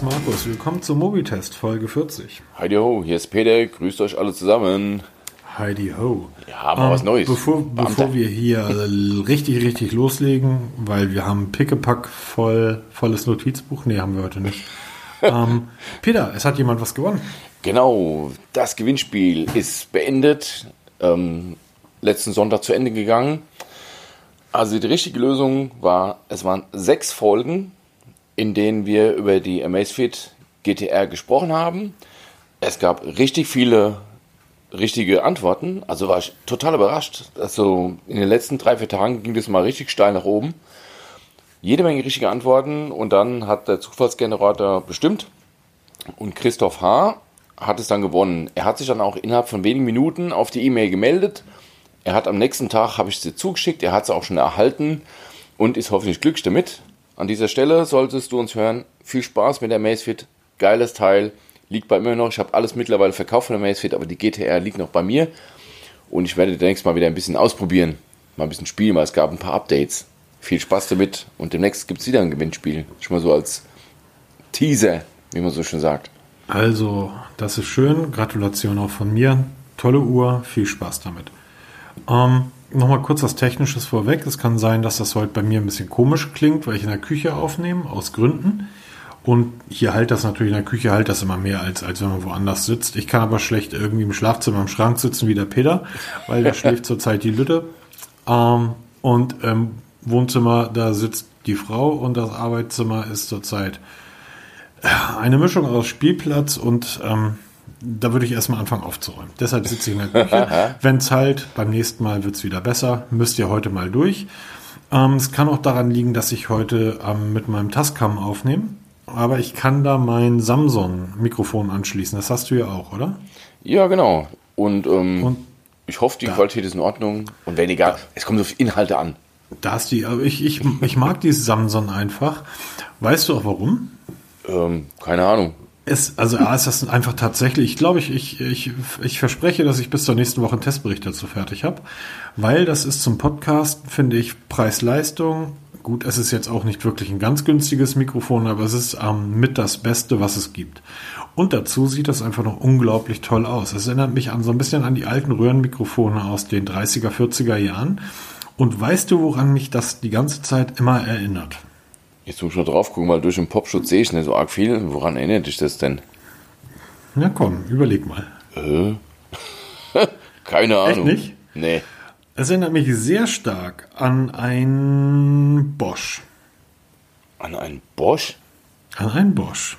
ist Markus. Willkommen zum Mobitest, Folge 40. Heidi ho, hier ist Peter, grüßt euch alle zusammen. Heidi ho. Ja, mal was Neues. Bevor, bevor wir hier richtig, richtig loslegen, weil wir haben Pickepack voll, volles Notizbuch. Nee, haben wir heute nicht. ähm, Peter, es hat jemand was gewonnen. Genau, das Gewinnspiel ist beendet. Ähm, letzten Sonntag zu Ende gegangen. Also die richtige Lösung war, es waren sechs Folgen, in denen wir über die Amazfit GTR gesprochen haben. Es gab richtig viele richtige Antworten. Also war ich total überrascht. Also in den letzten drei, vier Tagen ging das mal richtig steil nach oben. Jede Menge richtige Antworten und dann hat der Zufallsgenerator bestimmt und Christoph H. hat es dann gewonnen. Er hat sich dann auch innerhalb von wenigen Minuten auf die E-Mail gemeldet. Er hat am nächsten Tag, habe ich sie zugeschickt, er hat sie auch schon erhalten und ist hoffentlich glücklich damit. An dieser Stelle solltest du uns hören. Viel Spaß mit der Macefit. Geiles Teil. Liegt bei mir noch. Ich habe alles mittlerweile verkauft von der Macefit, aber die GTR liegt noch bei mir. Und ich werde demnächst mal wieder ein bisschen ausprobieren. Mal ein bisschen spielen, weil es gab ein paar Updates. Viel Spaß damit. Und demnächst gibt es wieder ein Gewinnspiel. Schon mal so als Teaser, wie man so schön sagt. Also, das ist schön. Gratulation auch von mir. Tolle Uhr. Viel Spaß damit. Ähm, Nochmal kurz was Technisches vorweg. Es kann sein, dass das heute bei mir ein bisschen komisch klingt, weil ich in der Küche aufnehme, aus Gründen. Und hier halt das natürlich in der Küche halt das immer mehr, als, als wenn man woanders sitzt. Ich kann aber schlecht irgendwie im Schlafzimmer im Schrank sitzen wie der Peter, weil der schläft zurzeit die Lütte. Ähm, und im Wohnzimmer, da sitzt die Frau und das Arbeitszimmer ist zurzeit eine Mischung aus Spielplatz und ähm, da würde ich erstmal anfangen aufzuräumen. Deshalb sitze ich in der Küche. Wenn es halt, beim nächsten Mal wird es wieder besser. Müsst ihr heute mal durch. Ähm, es kann auch daran liegen, dass ich heute ähm, mit meinem Tascam aufnehme. Aber ich kann da mein Samsung-Mikrofon anschließen. Das hast du ja auch, oder? Ja, genau. Und, ähm, Und ich hoffe, die da- Qualität ist in Ordnung. Und wenn egal, es kommt auf Inhalte an. da ist die, aber ich, ich, ich mag dieses Samsung einfach. Weißt du auch warum? Ähm, keine Ahnung. Es, also A ist das einfach tatsächlich, ich glaube, ich, ich, ich, ich verspreche, dass ich bis zur nächsten Woche einen Testbericht dazu fertig habe, weil das ist zum Podcast, finde ich, Preis-Leistung. Gut, es ist jetzt auch nicht wirklich ein ganz günstiges Mikrofon, aber es ist ähm, mit das Beste, was es gibt. Und dazu sieht das einfach noch unglaublich toll aus. Es erinnert mich an so ein bisschen an die alten Röhrenmikrofone aus den 30er, 40er Jahren. Und weißt du, woran mich das die ganze Zeit immer erinnert? Jetzt muss ich mal drauf gucken, weil durch den Popschutz sehe ich nicht so arg viel. Woran erinnert dich das denn? Na komm, überleg mal. Keine Ahnung. nicht? Nee. Es erinnert mich sehr stark an ein Bosch. An einen Bosch? An ein Bosch.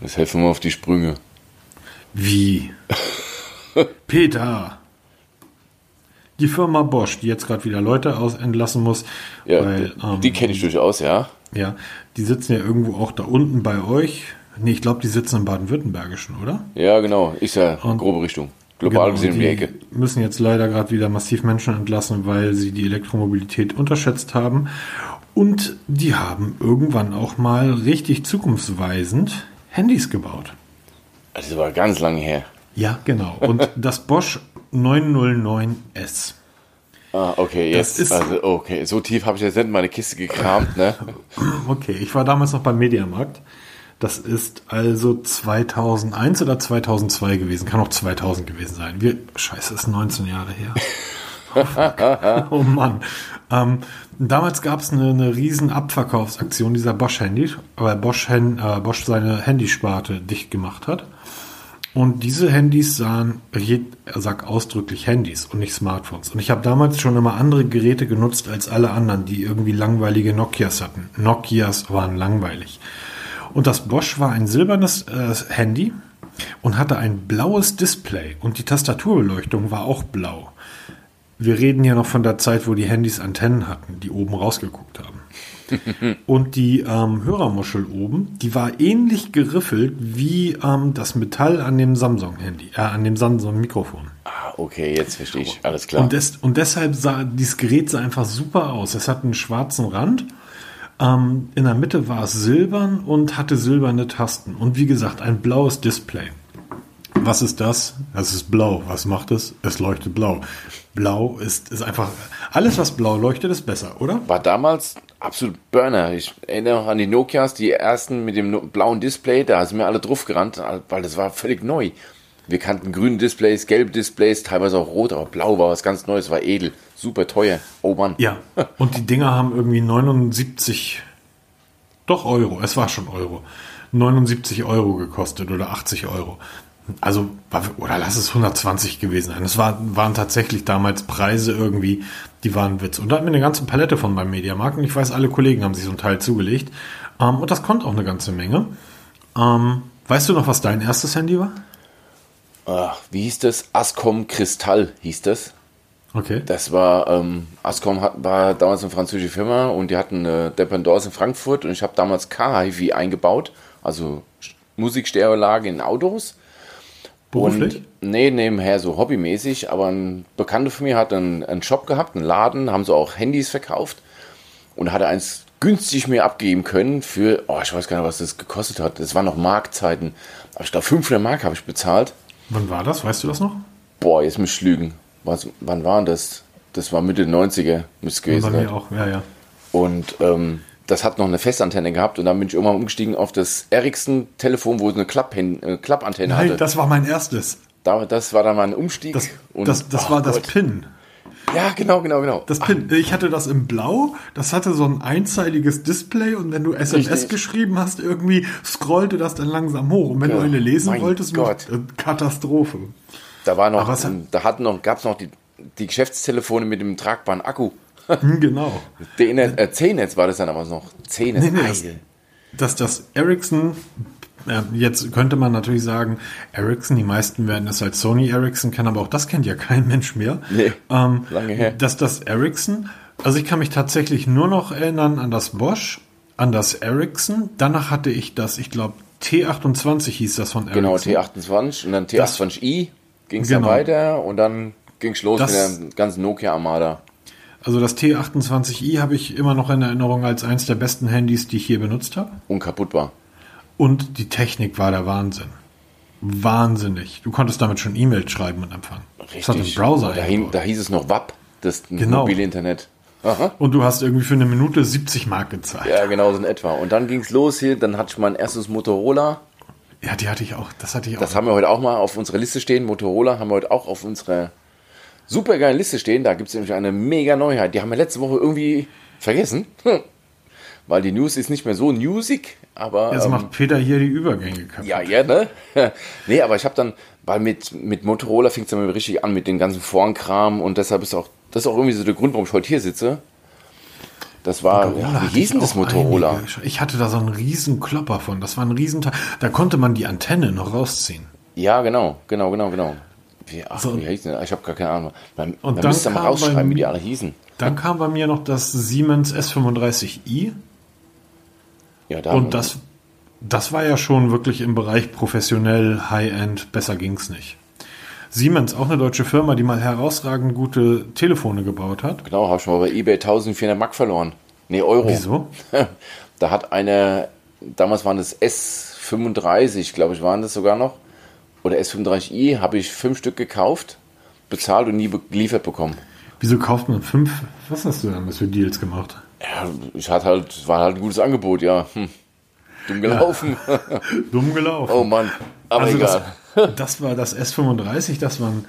Das helfen wir auf die Sprünge. Wie? Peter. Die Firma Bosch, die jetzt gerade wieder Leute aus entlassen muss, Ja, weil ähm, die kenne ich durchaus, ja. ja, die sitzen ja irgendwo auch da unten bei euch. Nee, ich glaube, die sitzen im Baden-Württembergischen, oder? Ja, genau. Ist ja Und- grobe Richtung. Global Genau, gesehen um die Ecke. müssen jetzt leider gerade wieder massiv Menschen entlassen, weil sie die Elektromobilität unterschätzt haben. Und die haben irgendwann auch mal richtig zukunftsweisend Handys gebaut. Also Das war ganz lange her. Ja, genau. Und das Bosch 909S. Ah, okay, Das jetzt. ist- also, okay, so tief habe ich jetzt nicht in meine Kiste gekramt, ne? Okay, ich war damals noch beim Mediamarkt. Das ist also 2001 oder 2002 gewesen. Kann auch 2000 gewesen sein. Wir, scheiße, ist 19 Jahre her. Oh, oh Mann. Ähm, damals gab es eine, eine riesen Abverkaufsaktion dieser Bosch-Handys, weil Bosch, äh, Bosch seine Handysparte dicht gemacht hat. Und diese Handys sahen, er sagt ausdrücklich Handys und nicht Smartphones. Und ich habe damals schon immer andere Geräte genutzt als alle anderen, die irgendwie langweilige Nokias hatten. Nokias waren langweilig. Und das Bosch war ein silbernes äh, Handy und hatte ein blaues Display. Und die Tastaturbeleuchtung war auch blau. Wir reden hier noch von der Zeit, wo die Handys Antennen hatten, die oben rausgeguckt haben. Und die ähm, Hörermuschel oben, die war ähnlich geriffelt wie ähm, das Metall an dem Samsung-Handy, äh, an dem Samsung-Mikrofon. Ah, okay, jetzt verstehe ich. Alles klar. Und, des, und deshalb sah dieses Gerät sah einfach super aus. Es hat einen schwarzen Rand. Ähm, in der Mitte war es silbern und hatte silberne Tasten. Und wie gesagt, ein blaues Display. Was ist das? Das ist blau. Was macht es? Es leuchtet blau. Blau ist, ist einfach, alles was blau leuchtet, ist besser, oder? War damals absolut Burner. Ich erinnere noch an die Nokias, die ersten mit dem blauen Display, da sind wir alle drauf gerannt, weil das war völlig neu. Wir kannten grüne Displays, gelbe Displays, teilweise auch rot, aber blau war was ganz Neues, war edel, super teuer. Oh Mann. Ja. Und die Dinger haben irgendwie 79, doch Euro, es war schon Euro, 79 Euro gekostet oder 80 Euro. Also, oder lass es 120 gewesen sein. Es war, waren tatsächlich damals Preise irgendwie, die waren Witz. Und da hatten wir eine ganze Palette von beim Mediamarkt und ich weiß, alle Kollegen haben sich so ein Teil zugelegt. Ähm, und das konnte auch eine ganze Menge. Ähm, weißt du noch, was dein erstes Handy war? Ach, wie hieß das? Ascom Kristall hieß das. Okay. Das war, ähm, Ascom hat, war damals eine französische Firma und die hatten eine Dependance in Frankfurt und ich habe damals Car-HiFi eingebaut, also Musikstereolage in Autos. Beruflich? Und, nee, nebenher so hobbymäßig, aber ein Bekannter von mir hat einen, einen Shop gehabt, einen Laden, haben sie auch Handys verkauft und hatte eins günstig mir abgeben können für, oh, ich weiß gar nicht, was das gekostet hat. Das waren noch Marktzeiten. Aber ich glaube, 500 Mark habe ich bezahlt. Wann war das? Weißt du das noch? Boah, jetzt muss ich lügen. Was, wann war denn das? Das war Mitte der 90er, müsste es gewesen Bei mir sein. auch, ja, ja. Und ähm, das hat noch eine Festantenne gehabt und dann bin ich irgendwann umgestiegen auf das Ericsson-Telefon, wo es eine Klapp äh, Klappantenne Nein, hatte. das war mein erstes. Da, das war dann mein Umstieg. Das, das, das oh war das Gott. Pin. Ja, genau, genau, genau. Das Pin. Ich hatte das in Blau. Das hatte so ein einzeiliges Display und wenn du SMS Richtig. geschrieben hast, irgendwie scrollte das dann langsam hoch. Und wenn Ja, du eine lesen mein wolltest, Gott. Katastrophe. Da war noch, da hatten noch, gab es noch die, die Geschäftstelefone mit dem tragbaren Akku. Genau. D-Netz, äh, C-Netz war das dann aber noch. C-Netz. Nee, nee, das-. Dass das Ericsson, äh, jetzt könnte man natürlich sagen, Ericsson, die meisten werden es als Sony Ericsson kennen, aber auch das kennt ja kein Mensch mehr. Nee, ähm, lange her. Dass das Ericsson, also ich kann mich tatsächlich nur noch erinnern an das Bosch, an das Ericsson. Danach hatte ich das, ich glaube, T28 hieß das von Genau, Ericsson. T28 und dann T28i ging es Genau. dann weiter und dann ging es los Das- mit der ganzen Nokia-Armada. Also das T28i habe ich immer noch in Erinnerung als eins der besten Handys, die ich hier benutzt habe. Unkaputtbar. Und die Technik war der Wahnsinn. Wahnsinnig. Du konntest damit schon E-Mails schreiben und empfangen. Es hat einen Browser da, hin, eingebaut. da hieß es noch WAP, das Genau. mobile Internet. Aha. Und du hast irgendwie für eine Minute 70 Mark gezahlt. Ja, genau so in etwa. Und dann ging es los hier, dann hatte ich mein erstes Motorola. Ja, die hatte ich auch. Das hatte ich auch. Das haben wir heute auch mal auf unserer Liste stehen. Motorola haben wir heute auch auf unserer super geilen Liste stehen. Da gibt es nämlich eine mega Neuheit. Die haben wir letzte Woche irgendwie vergessen. Hm. Weil die News ist nicht mehr so newsig, aber. Jetzt ähm, macht Peter hier die Übergänge kaputt. Ja, ja, ne? nee, aber ich habe dann, weil mit, mit Motorola fing es dann richtig an mit dem ganzen Forenkram und deshalb ist auch, das ist auch irgendwie so der Grund, warum ich heute hier sitze. Das war, Motorola ja, wie hieß denn das Motorola? einige. Ich hatte da so einen riesen Klopper von. Das war ein Riesenteil. Da konnte man die Antenne noch rausziehen. Ja, genau, genau, genau, genau. Wie, ach, So. wie hieß denn? Ich habe gar keine Ahnung. Man, Und man dann müsste mal rausschreiben, beim- wie die alle hießen. Dann kam bei mir noch das Siemens S35i. Ja, da Und das, das war ja schon wirklich im Bereich professionell, High-End. Besser ging's nicht. Siemens, auch eine deutsche Firma, die mal herausragend gute Telefone gebaut hat. Genau, habe ich mal bei eBay 1400 Mark verloren. Nee, Euro. Wieso? Da hat eine, damals waren das S35, glaube ich, waren das sogar noch. Oder S35i, habe ich fünf Stück gekauft, bezahlt und nie geliefert bekommen. Wieso kauft man fünf? Was hast du damals für Deals gemacht? Ja, ich hatte halt, war halt ein gutes Angebot, ja. Hm. Dumm gelaufen. Dumm gelaufen. oh Mann. Aber also egal. das, das war das S35, das war ein,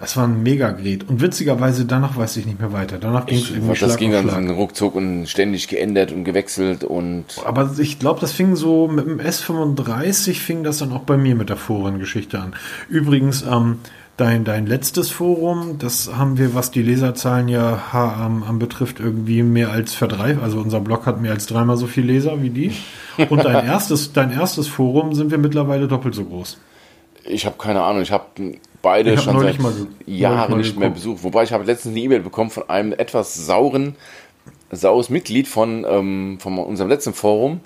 das war ein Megagerät. Und witzigerweise, danach weiß ich nicht mehr weiter. Danach ging es irgendwie das ging dann Schlag. ruckzuck und ständig geändert und gewechselt und Aber ich glaube, das fing so mit dem S35 fing das dann auch bei mir mit der Forengeschichte an. Übrigens, ähm, dein, dein letztes Forum, das haben wir, was die Leserzahlen ja ähm, ähm, betrifft, irgendwie mehr als verdreifacht. Also unser Blog hat mehr als dreimal so viel Leser wie die. Und dein erstes, dein erstes Forum sind wir mittlerweile doppelt so groß. ich habe keine Ahnung, ich habe beide Ich schon seit mal Jahren nicht mehr besucht. Wobei ich habe letztens eine E-Mail bekommen von einem etwas sauren, saures Mitglied von, ähm, von unserem letzten Forum.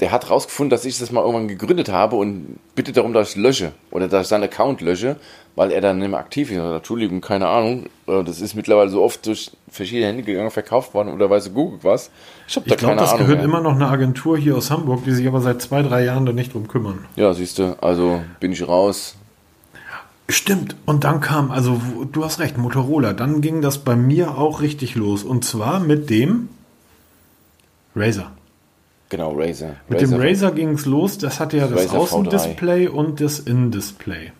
Der hat rausgefunden, dass ich das mal irgendwann gegründet habe und bittet darum, dass ich lösche oder dass ich seinen Account lösche, weil er dann nicht mehr aktiv ist. Entschuldigung, keine Ahnung. Äh, Das ist mittlerweile so oft durch verschiedene Hände gegangen, verkauft worden oder weiß Google was. Ich habe da Ich glaube, keine das Ahnung. gehört mehr. immer noch eine Agentur hier aus Hamburg, die sich aber seit zwei, drei Jahren da nicht drum kümmern. Ja, siehst du, also bin ich raus. Stimmt. Und dann kam, also du hast recht, Motorola. Dann ging das bei mir auch richtig los. Und zwar mit dem Razer. Genau, Razer. Mit dem Razer ging es los. Das hatte ja das Razer Außendisplay und das Innendisplay.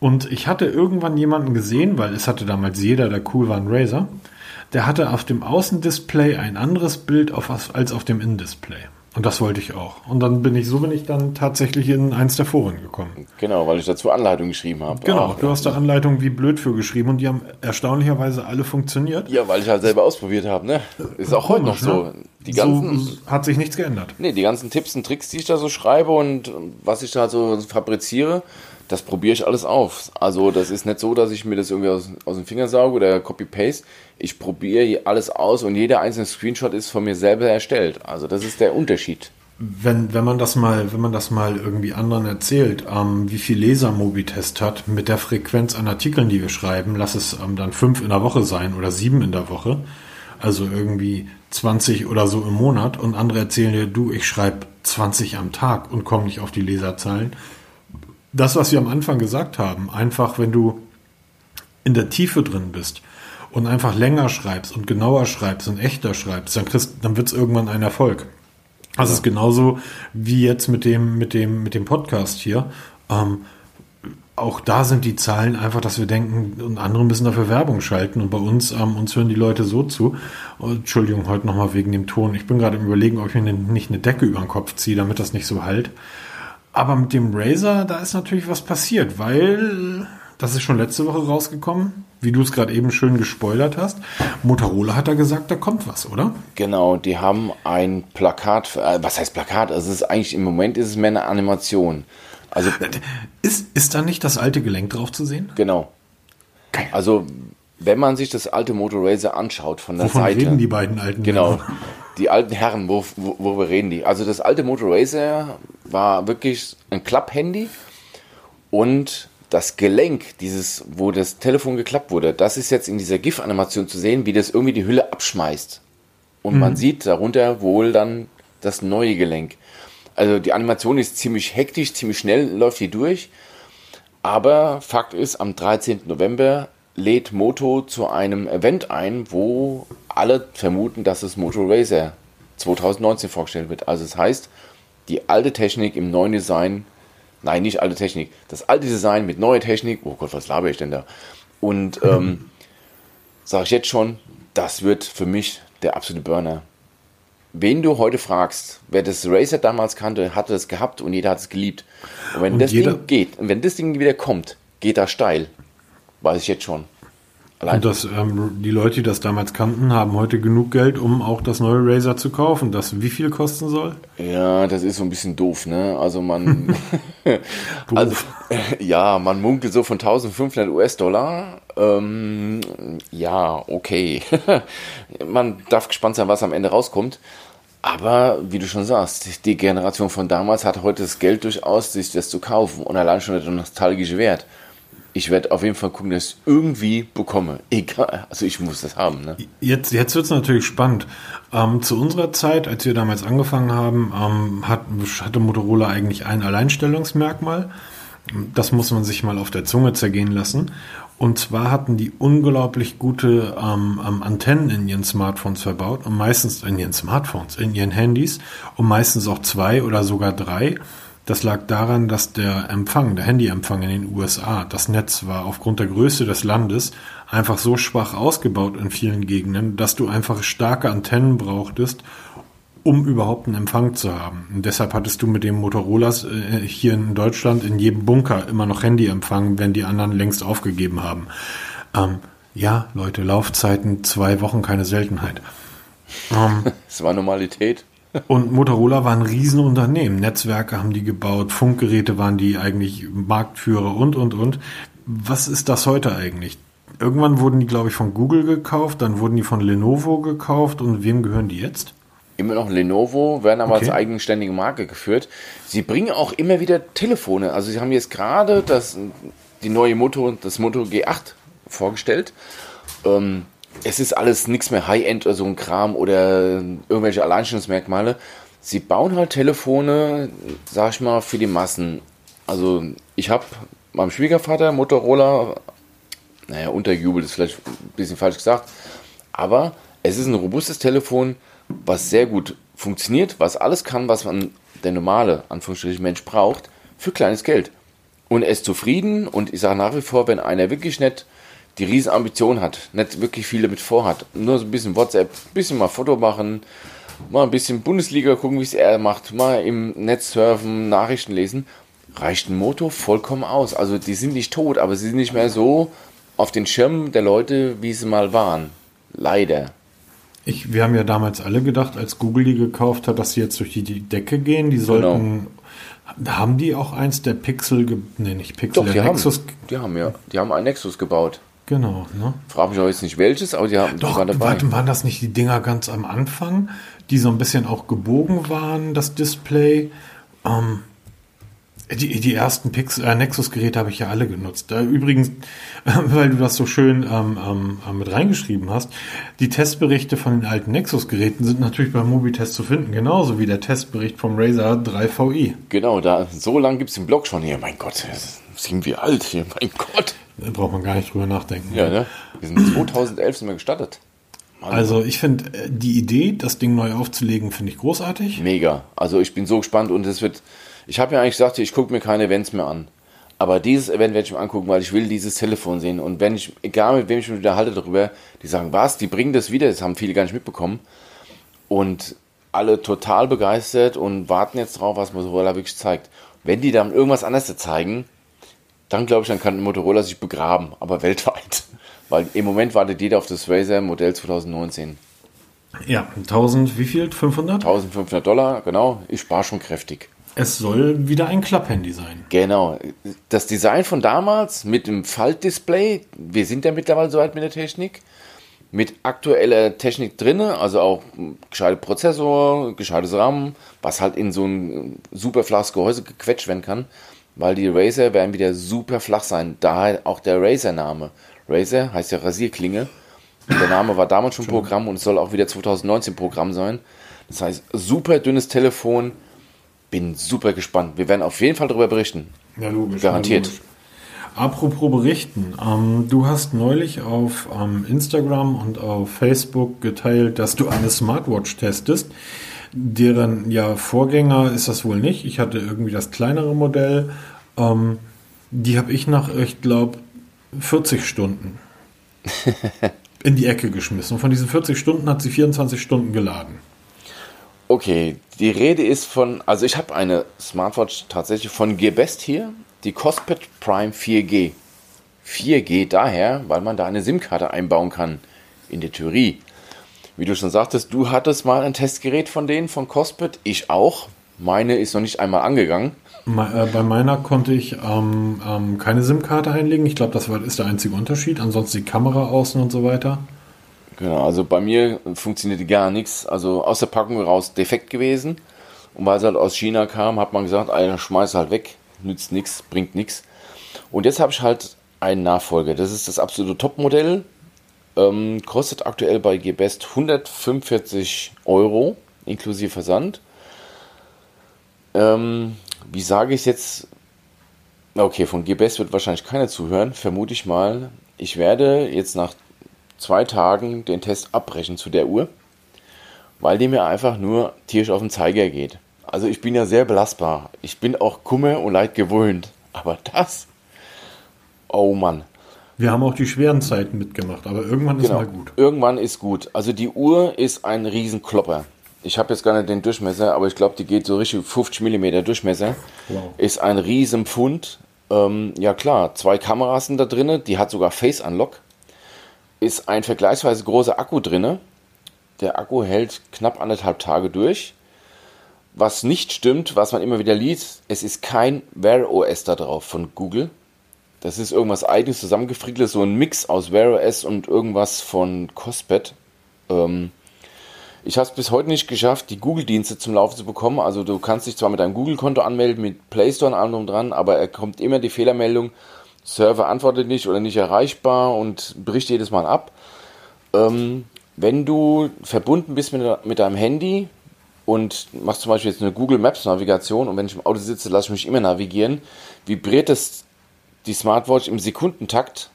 Und ich hatte irgendwann jemanden gesehen, weil es hatte damals jeder, der cool war, ein Razer. Der hatte auf dem Außendisplay ein anderes Bild auf, als auf dem Innendisplay. Und das wollte ich auch. Und dann bin ich, so bin ich dann tatsächlich in eins der Foren gekommen. Genau, weil ich dazu Anleitung geschrieben habe. Genau, Ach, du hast da Anleitungen wie blöd für geschrieben und die haben erstaunlicherweise alle funktioniert. Ja, weil ich halt selber ausprobiert habe, ne? Ist auch heute noch Komisch, so. ne? Die ganzen, so hat sich nichts geändert. nee, die ganzen Tipps und Tricks, die ich da so schreibe und was ich da so fabriziere, das probiere ich alles auf. Also das ist nicht so, dass ich mir das irgendwie aus, aus den Fingern sauge oder Copy-Paste. Ich probiere alles aus und jeder einzelne Screenshot ist von mir selber erstellt. Also das ist der Unterschied. Wenn, wenn man das mal, wenn man das mal irgendwie anderen erzählt, ähm, wie viel Leser Mobitest hat mit der Frequenz an Artikeln, die wir schreiben, lass es ähm, dann fünf in der Woche sein oder sieben in der Woche, also irgendwie 20 oder so im Monat und andere erzählen dir, du, ich schreibe 20 am Tag und komme nicht auf die Leserzahlen. Das, was wir am Anfang gesagt haben, einfach wenn du in der Tiefe drin bist und einfach länger schreibst und genauer schreibst und echter schreibst, dann, dann wird es irgendwann ein Erfolg. Das ist genauso wie jetzt mit dem, mit dem, mit dem Podcast hier. Ähm, auch da sind die Zahlen einfach, dass wir denken, und andere müssen dafür Werbung schalten. Und bei uns, ähm, uns hören die Leute so zu. Oh, Entschuldigung, heute nochmal wegen dem Ton. Ich bin gerade im Überlegen, ob ich mir nicht eine Decke über den Kopf ziehe, damit das nicht so halt. Aber mit dem Razer, da ist natürlich was passiert, weil das ist schon letzte Woche rausgekommen, wie du es gerade eben schön gespoilert hast. Motorola hat da gesagt, da kommt was, oder? Genau, die haben ein Plakat, äh, was heißt Plakat? Also es ist eigentlich im Moment ist es mehr eine Animation. Also Ist, ist da nicht das alte Gelenk drauf zu sehen? genau. Geil. Also wenn man sich das alte Motor Razer anschaut von der Wovon Seite, reden die beiden alten Genau. Die alten Herren, wo, wo, worüber reden die? Also das alte Motor Razer war wirklich ein Klapphandy und das Gelenk, dieses, wo das Telefon geklappt wurde, das ist jetzt in dieser GIF-Animation zu sehen, wie das irgendwie die Hülle abschmeißt. Und man sieht darunter wohl dann das neue Gelenk. Also die Animation ist ziemlich hektisch, ziemlich schnell läuft die durch. Aber Fakt ist, am 13. November lädt Moto zu einem Event ein, wo alle vermuten, dass es Moto Racer 2019 vorgestellt wird. Also es das heißt, die alte Technik im neuen Design, nein, nicht alte Technik, das alte Design mit neuer Technik, oh Gott, was laber ich denn da? Und ähm, sage ich jetzt schon, das wird für mich der absolute Burner. Wen du heute fragst, wer das Racer damals kannte, hatte es gehabt und jeder hat es geliebt. Und wenn Und das Ding geht, und wenn das Ding wieder kommt, geht er steil. Weiß ich jetzt schon. Allein Und das, ähm, die Leute, die das damals kannten, haben heute genug Geld, um auch das neue Razer zu kaufen. Das wie viel kosten soll? Ja, das ist so ein bisschen doof, ne? Also man, also, ja, man munkelt so von 1500 US-Dollar. Ähm, ja, okay. man darf gespannt sein, was am Ende rauskommt. Aber wie du schon sagst, die Generation von damals hat heute das Geld durchaus, sich das zu kaufen und allein schon der nostalgische Wert. Ich werde auf jeden Fall gucken, dass ich es irgendwie bekomme. Egal, also ich muss das haben, ne? Jetzt, jetzt wird es natürlich spannend. Ähm, zu unserer Zeit, als wir damals angefangen haben, ähm, hat, hatte Motorola eigentlich ein Alleinstellungsmerkmal. Das muss man sich mal auf der Zunge zergehen lassen. Und zwar hatten die unglaublich gute ähm, ähm, Antennen in ihren Smartphones verbaut und meistens in ihren Smartphones, in ihren Handys und meistens auch zwei oder sogar drei. Das lag daran, dass der Empfang, der Handyempfang in den USA, das Netz war aufgrund der Größe des Landes einfach so schwach ausgebaut in vielen Gegenden, dass du einfach starke Antennen brauchtest, um überhaupt einen Empfang zu haben. Und deshalb hattest du mit dem Motorolas äh, hier in Deutschland in jedem Bunker immer noch Handyempfang, wenn die anderen längst aufgegeben haben. Ähm, ja, Leute, Laufzeiten zwei Wochen keine Seltenheit. Ähm, Das war Normalität. Und Motorola war ein Riesenunternehmen. Netzwerke haben die gebaut, Funkgeräte waren die eigentlich Marktführer und, und, und. Was ist das heute eigentlich? Irgendwann wurden die, glaube ich, von Google gekauft, dann wurden die von Lenovo gekauft und wem gehören die jetzt? Immer noch Lenovo, werden aber Okay. als eigenständige Marke geführt. Sie bringen auch immer wieder Telefone. Also sie haben jetzt gerade das, die neue Moto, das Moto G8 vorgestellt. Ähm, es ist alles nichts mehr High-End oder so ein Kram oder irgendwelche Alleinstellungsmerkmale. Sie bauen halt Telefone, sag ich mal, für die Massen. Also ich habe meinem Schwiegervater Motorola, naja, untergejubelt ist vielleicht ein bisschen falsch gesagt, aber es ist ein robustes Telefon, was sehr gut funktioniert, was alles kann, was man der normale, Anführungsstrichen, Mensch braucht, für kleines Geld. Und er ist zufrieden und ich sage nach wie vor, wenn einer wirklich nicht die riesen Ambition hat, nicht wirklich viel damit vorhat, nur so ein bisschen WhatsApp, ein bisschen mal Foto machen, mal ein bisschen Bundesliga gucken, wie es er macht, mal im Netz surfen, Nachrichten lesen, reicht ein Moto vollkommen aus. Also die sind nicht tot, aber sie sind nicht mehr so auf den Schirmen der Leute, wie sie mal waren. Leider. Ich, wir haben ja damals alle gedacht, als Google die gekauft hat, dass sie jetzt durch die, die Decke gehen. Die sollten. Genau. Haben die auch eins der Pixel, ne, nicht Pixel, Doch, der die Nexus? Haben, die haben ja, die haben einen Nexus gebaut. Genau, ne? Frag mich auch jetzt nicht welches, aber die haben Doch, waren dabei. Warte, waren das nicht die Dinger ganz am Anfang, die so ein bisschen auch gebogen waren, das Display? Ähm, die, die ersten äh, Nexus-Geräte habe ich ja alle genutzt. Äh, übrigens, äh, weil du das so schön ähm, ähm, mit reingeschrieben hast, die Testberichte von den alten Nexus-Geräten sind natürlich beim Mobitest zu finden, genauso wie der Testbericht vom Razer 3VI. Genau, da so lange gibt es den Blog schon hier. Mein Gott, sind wir alt hier, mein Gott. Da braucht man gar nicht drüber nachdenken. Ja, ne? Wir sind 2011 sind wir gestartet. Mann. Also ich finde äh, die Idee, das Ding neu aufzulegen, finde ich großartig. Mega. Also ich bin so gespannt und es wird ich habe ja eigentlich gesagt, ich gucke mir keine Events mehr an. Aber dieses Event werde ich mir angucken, weil ich will dieses Telefon sehen. Und wenn ich, egal mit wem ich mich unterhalte darüber, die sagen, was, die bringen das wieder, das haben viele gar nicht mitbekommen. Und alle total begeistert und warten jetzt drauf, was Motorola wirklich zeigt. Wenn die dann irgendwas anderes zeigen, dann glaube ich, dann kann Motorola sich begraben, aber weltweit. Weil im Moment wartet jeder auf das Razer Modell 2019. Ja, 1000, wie viel? 500? 1500 Dollar, genau. Ich spare schon kräftig. Es soll wieder ein Klapphandy sein. Genau. Das Design von damals mit dem Faltdisplay, wir sind ja mittlerweile so weit mit der Technik, mit aktueller Technik drin, also auch gescheiter Prozessor, gescheites RAM, was halt in so ein super flaches Gehäuse gequetscht werden kann, weil die Razer werden wieder super flach sein. Daher auch der Razer-Name. Razer heißt ja Rasierklinge. Der Name war damals schon Programm und es soll auch wieder 2019 Programm sein. Das heißt, super dünnes Telefon, bin super gespannt. Wir werden auf jeden Fall darüber berichten. Ja, logisch. Garantiert. Ja, logisch. Apropos berichten, ähm, du hast neulich auf ähm, Instagram und auf Facebook geteilt, dass du eine Smartwatch testest. Deren ja Vorgänger ist das wohl nicht. Ich hatte irgendwie das kleinere Modell. Ähm, die habe ich nach, ich glaube, 40 Stunden in die Ecke geschmissen. Und von diesen 40 Stunden hat sie 24 Stunden geladen. Okay, die Rede ist von, also ich habe eine Smartwatch tatsächlich von Gearbest hier, die Cospet Prime 4G. 4G daher, weil man da eine SIM-Karte einbauen kann, in der Theorie. Wie du schon sagtest, du hattest mal ein Testgerät von denen, von Cospet, ich auch. Meine ist noch nicht einmal angegangen. Äh, bei meiner konnte ich ähm, ähm, keine SIM-Karte einlegen. Ich glaube, das ist der einzige Unterschied. Ansonsten die Kamera außen und so weiter. Genau, also bei mir funktionierte gar nichts. Also aus der Packung raus defekt gewesen. Und weil es halt aus China kam, hat man gesagt, Alter, schmeiß halt weg, nützt nichts, bringt nichts. Und jetzt habe ich halt einen Nachfolger. Das ist das absolute Topmodell. Ähm, kostet aktuell bei GBest 145 Euro inklusive Versand. Ähm, wie sage ich jetzt? Okay, von GBest wird wahrscheinlich keiner zuhören, vermute ich mal. Ich werde jetzt nach zwei Tagen den Test abbrechen zu der Uhr, weil die mir einfach nur tierisch auf den Zeiger geht. Also ich bin ja sehr belastbar. Ich bin auch Kummer und Leid gewöhnt. Aber das, oh Mann. Wir haben auch die schweren Zeiten mitgemacht, aber irgendwann ist genau. mal gut. Irgendwann ist gut. Also die Uhr ist ein Riesenklopper. Ich habe jetzt gar nicht den Durchmesser, aber ich glaube, die geht so richtig 50 mm Durchmesser. Wow. Ist ein Riesenpfund. Ähm, ja klar, zwei Kameras sind da drin. Die hat sogar Face Unlock ist ein vergleichsweise großer Akku drin. Der Akku hält knapp anderthalb Tage durch. Was nicht stimmt, was man immer wieder liest, es ist kein Wear OS da drauf von Google. Das ist irgendwas eigenes zusammengefrickeltes, so ein Mix aus Wear OS und irgendwas von Cospet. Ähm, ich habe es bis heute nicht geschafft, die Google-Dienste zum Laufen zu bekommen. Also du kannst dich zwar mit deinem Google-Konto anmelden, mit Play Store und allem dran, aber er kommt immer die Fehlermeldung, Server antwortet nicht oder nicht erreichbar und bricht jedes Mal ab. Ähm, wenn du verbunden bist mit, mit deinem Handy und mache zum Beispiel jetzt eine Google Maps Navigation und wenn ich im Auto sitze, lasse ich mich immer navigieren, vibriert es die Smartwatch im Sekundentakt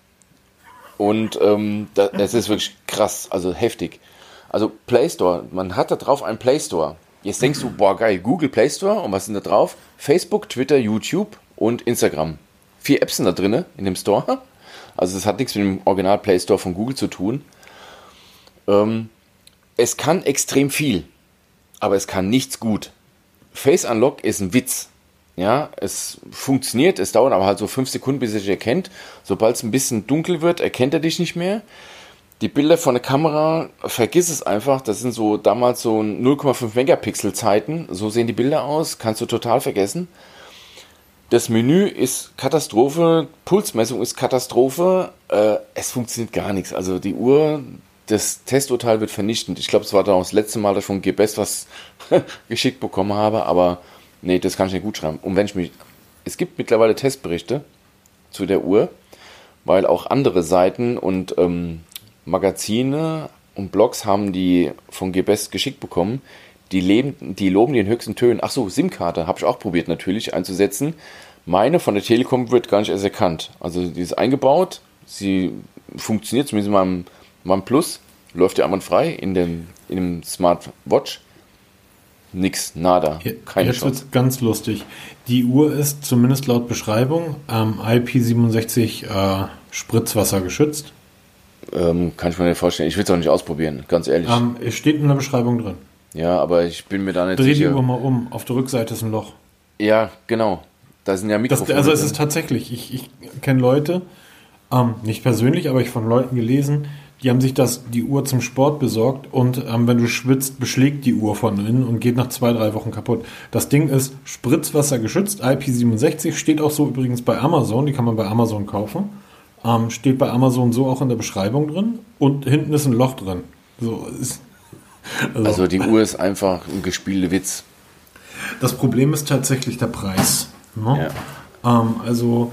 und ähm, das, das ist wirklich krass, also heftig. Also Play Store, man hat da drauf einen Play Store. Jetzt denkst du, boah geil, Google Play Store und was sind da drauf? Facebook, Twitter, YouTube und Instagram. Vier Apps sind da drin in dem Store. Also das hat nichts mit dem Original Play Store von Google zu tun. Ähm, es kann extrem viel, aber es kann nichts gut. Face Unlock ist ein Witz. Ja, es funktioniert, es dauert aber halt so fünf Sekunden, bis er dich erkennt. Sobald es ein bisschen dunkel wird, erkennt er dich nicht mehr. Die Bilder von der Kamera, vergiss es einfach, das sind so damals so 0,5 Megapixel Zeiten. So sehen die Bilder aus, kannst du total vergessen. Das Menü ist Katastrophe, Pulsmessung ist Katastrophe, äh, es funktioniert gar nichts. Also die Uhr, das Testurteil wird vernichtend. Ich glaube, es war dann auch das letzte Mal, dass ich von GBest was geschickt bekommen habe, aber nee, das kann ich nicht gut schreiben. Und wenn ich mich, es gibt mittlerweile Testberichte zu der Uhr, weil auch andere Seiten und ähm, Magazine und Blogs haben die von GBest geschickt bekommen. Die, leben, die loben den höchsten Tönen. Ach so, SIM-Karte habe ich auch probiert natürlich einzusetzen. Meine von der Telekom wird gar nicht erst erkannt. Also die ist eingebaut, sie funktioniert zumindest in meinem OnePlus, läuft ja einwandfrei in dem, in dem Smartwatch. Nix, nada, keine Jetzt wird ganz lustig. Die Uhr ist zumindest laut Beschreibung ähm, IP67 äh, Spritzwasser geschützt. Ähm, kann ich mir nicht vorstellen. Ich will es auch nicht ausprobieren, ganz ehrlich. Ähm, es steht in der Beschreibung drin. Ja, aber ich bin mir da nicht Dreh sicher. Dreh die Uhr mal um. Auf der Rückseite ist ein Loch. Ja, genau. Da sind ja Mikrofone. Das, also es ist tatsächlich, ich, ich kenne Leute, ähm, nicht persönlich, aber ich von Leuten gelesen, die haben sich das, die Uhr zum Sport besorgt und ähm, wenn du schwitzt, beschlägt die Uhr von innen und geht nach zwei, drei Wochen kaputt. Das Ding ist Spritzwasser geschützt, IP67, steht auch so übrigens bei Amazon, die kann man bei Amazon kaufen. Ähm, steht bei Amazon so auch in der Beschreibung drin und hinten ist ein Loch drin. So ist, also, also die Uhr ist einfach ein gespielter Witz. Das Problem ist tatsächlich der Preis. Ne? Ja. Ähm, also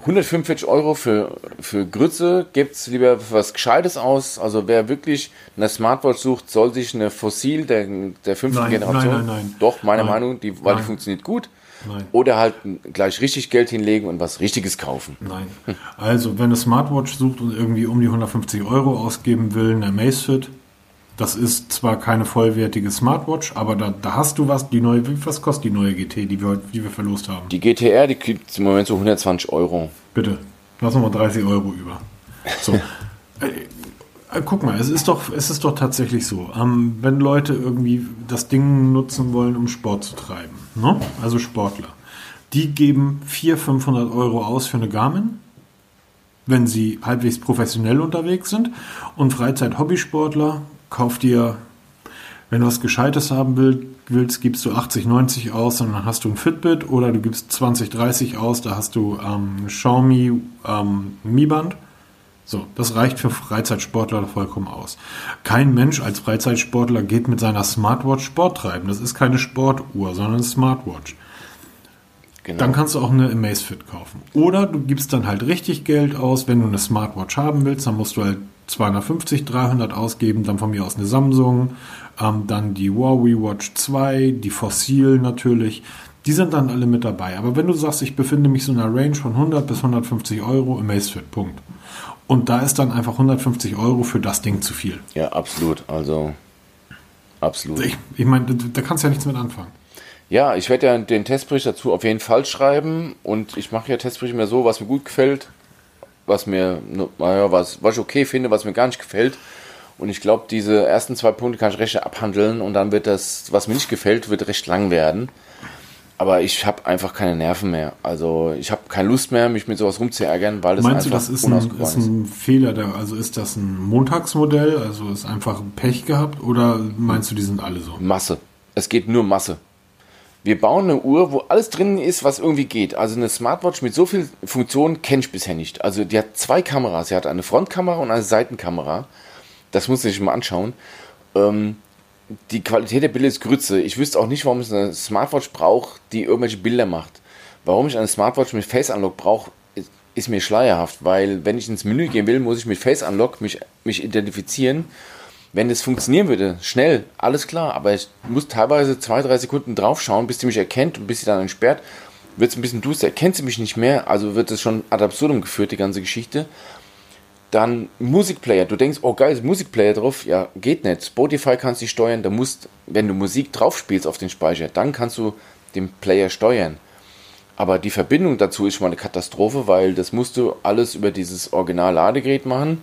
145 Euro für, für Grütze, gibt es lieber was Gescheites aus. Also wer wirklich eine Smartwatch sucht, soll sich eine Fossil der, der fünften nein, Generation. Nein, nein, nein. Doch, meine nein, Meinung, die, weil nein. die funktioniert gut. Nein. Oder halt gleich richtig Geld hinlegen und was Richtiges kaufen. Nein. Also, wenn eine Smartwatch sucht und irgendwie um die 150 Euro ausgeben will, eine Amazfit, das ist zwar keine vollwertige Smartwatch, aber da, da hast du was. Die neue, was kostet die neue GT, die wir, die wir verlost haben? Die GTR, die kriegt im Moment so 120 Euro. Bitte, lass uns mal 30 Euro über. So. äh, äh, guck mal, es ist doch, es ist doch tatsächlich so, ähm, wenn Leute irgendwie das Ding nutzen wollen, um Sport zu treiben, ne? also Sportler, die geben 400, 500 Euro aus für eine Garmin, wenn sie halbwegs professionell unterwegs sind und Freizeit-Hobbysportler kauf dir, wenn du was Gescheites haben willst, gibst du 80, 90 aus und dann hast du ein Fitbit oder du gibst 20, 30 aus, da hast du ähm, Xiaomi ähm, Mi Band. So, das reicht für Freizeitsportler vollkommen aus. Kein Mensch als Freizeitsportler geht mit seiner Smartwatch Sport treiben. Das ist keine Sportuhr, sondern eine Smartwatch. Genau. Dann kannst du auch eine Amazfit kaufen. Oder du gibst dann halt richtig Geld aus, wenn du eine Smartwatch haben willst, dann musst du halt 250, 300 ausgeben, dann von mir aus eine Samsung, ähm, dann die Huawei Watch 2, die Fossil natürlich. Die sind dann alle mit dabei. Aber wenn du sagst, ich befinde mich so in einer Range von 100 bis 150 Euro, Amazfit, Punkt. Und da ist dann einfach 150 Euro für das Ding zu viel. Ja, absolut. Also, absolut. Ich, ich meine, da kannst du ja nichts mit anfangen. Ja, ich werde ja den Testbericht dazu auf jeden Fall schreiben und ich mache ja Testberichte mehr so, was mir gut gefällt, was mir, naja, was, was ich okay finde, was mir gar nicht gefällt. Und ich glaube, diese ersten zwei Punkte kann ich recht abhandeln und dann wird das, was mir nicht gefällt, wird recht lang werden. Aber ich habe einfach keine Nerven mehr. Also ich habe keine Lust mehr, mich mit sowas rumzuärgern, weil das Meinst einfach du, das ist ein, ist ein Fehler? Der, also ist das ein Montagsmodell? Also ist einfach Pech gehabt? Oder meinst du, die sind alle so? Masse. Es geht nur Masse. Wir bauen eine Uhr, wo alles drin ist, was irgendwie geht. Also eine Smartwatch mit so viel Funktionen kenne ich bisher nicht. Also die hat zwei Kameras. Sie hat eine Frontkamera und eine Seitenkamera. Das muss ich mal anschauen. Ähm, die Qualität der Bilder ist Grütze. Ich wüsste auch nicht, warum es eine Smartwatch braucht, die irgendwelche Bilder macht. Warum ich eine Smartwatch mit Face Unlock brauche, ist, ist mir schleierhaft, weil wenn ich ins Menü gehen will, muss ich mit Face Unlock mich, mich identifizieren wenn es funktionieren würde, schnell, alles klar, aber ich muss teilweise zwei, drei Sekunden draufschauen, bis sie mich erkennt und bis sie dann entsperrt, wird es ein bisschen duster, erkennt sie mich nicht mehr, also wird es schon ad absurdum geführt, die ganze Geschichte. Dann Musikplayer, du denkst, oh geil, ist Musikplayer drauf, ja, geht nicht. Spotify kannst du steuern, da musst, wenn du Musik drauf spielst auf den Speicher, dann kannst du den Player steuern. Aber die Verbindung dazu ist schon mal eine Katastrophe, weil das musst du alles über dieses Original-Ladegerät machen.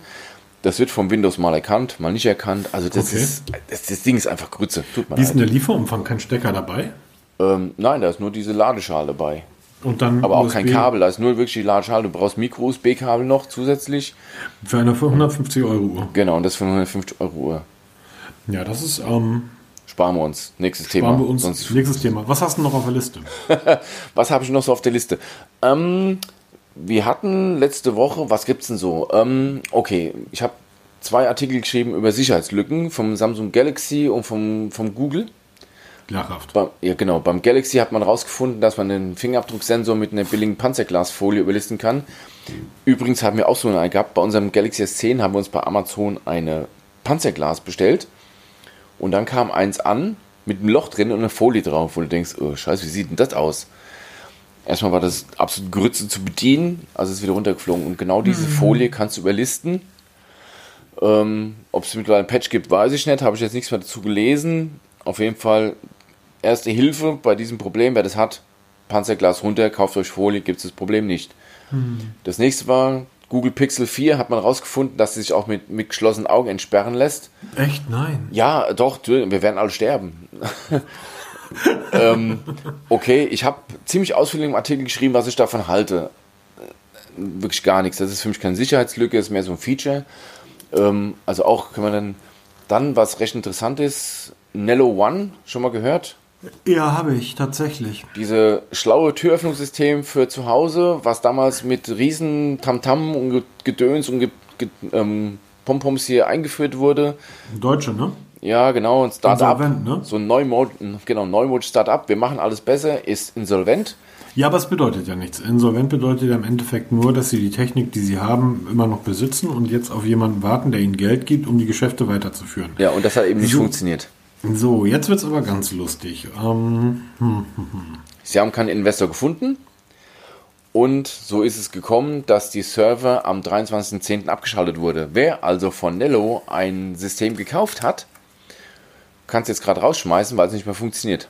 Das wird vom Windows mal erkannt, mal nicht erkannt. Also das Okay. ist, das, das Ding ist einfach Grütze. Tut mir Wie ist denn der Lieferumfang? Kein Stecker dabei? Ähm, nein, da ist nur diese Ladeschale dabei. Und dann Aber auch USB kein Kabel, da ist nur wirklich die Ladeschale. Du brauchst Micro-USB-Kabel noch zusätzlich. Für eine 150 Euro Uhr. Genau, und das für 150 Euro Uhr. Ja, das ist, ähm, Sparen wir uns. Nächstes Thema. waren wir uns. Sonst, Nächstes Thema. Was hast du noch auf der Liste? was habe ich noch so auf der Liste? Ähm, wir hatten letzte Woche, was gibt's denn so? Ähm, okay, ich habe zwei Artikel geschrieben über Sicherheitslücken vom Samsung Galaxy und vom, vom Google. Beim, ja, genau. Beim Galaxy hat man herausgefunden, dass man den Fingerabdrucksensor mit einer billigen Panzerglasfolie überlisten kann. Übrigens haben wir auch so eine gehabt. Bei unserem Galaxy S10 haben wir uns bei Amazon eine Panzerglas bestellt. Und dann kam eins an mit einem Loch drin und einer Folie drauf, wo du denkst, oh scheiße, wie sieht denn das aus? Erstmal war das absolut Grütze zu bedienen, also ist wieder runtergeflogen. Und genau diese Folie kannst du überlisten. Ähm, Ob es mittlerweile ein Patch gibt, weiß ich nicht. Habe ich jetzt nichts mehr dazu gelesen. Auf jeden Fall erste Hilfe bei diesem Problem. Wer das hat, Panzerglas runter, kauft euch Folie, gibt es das Problem nicht. Das nächste war Google Pixel 4. Hat man herausgefunden, dass sie sich auch mit, mit geschlossenen Augen entsperren lässt. Echt? Nein. Ja, doch, wir werden alle sterben. ähm, okay, ich habe ziemlich ausführlich im Artikel geschrieben, was ich davon halte. Äh, Wirklich gar nichts. Das ist für mich keine Sicherheitslücke, ist mehr so ein Feature. Ähm, also auch können wir dann, dann, was recht interessant ist, Nello One, schon mal gehört? Ja, habe ich, tatsächlich. Diese schlaue Türöffnungssystem für zu Hause, was damals mit riesen Tamtam und Ge- Gedöns und Ge Ge ähm, Pompoms hier eingeführt wurde. Deutsche, ne? Ja, genau, ein Start-up. Insolvent, ne? So ein Neumod, genau, Neumod Start-up. Wir machen alles besser, ist insolvent. Ja, aber es bedeutet ja nichts. Insolvent bedeutet ja im Endeffekt nur, dass sie die Technik, die sie haben, immer noch besitzen und jetzt auf jemanden warten, der ihnen Geld gibt, um die Geschäfte weiterzuführen. Ja, und das hat eben nicht So. funktioniert. So, jetzt wird's aber ganz lustig. Ähm, Sie haben keinen Investor gefunden. Und so ist es gekommen, dass die Server am 23.10. abgeschaltet wurde. Wer also von Nello ein System gekauft hat, kann es jetzt gerade rausschmeißen, weil es nicht mehr funktioniert.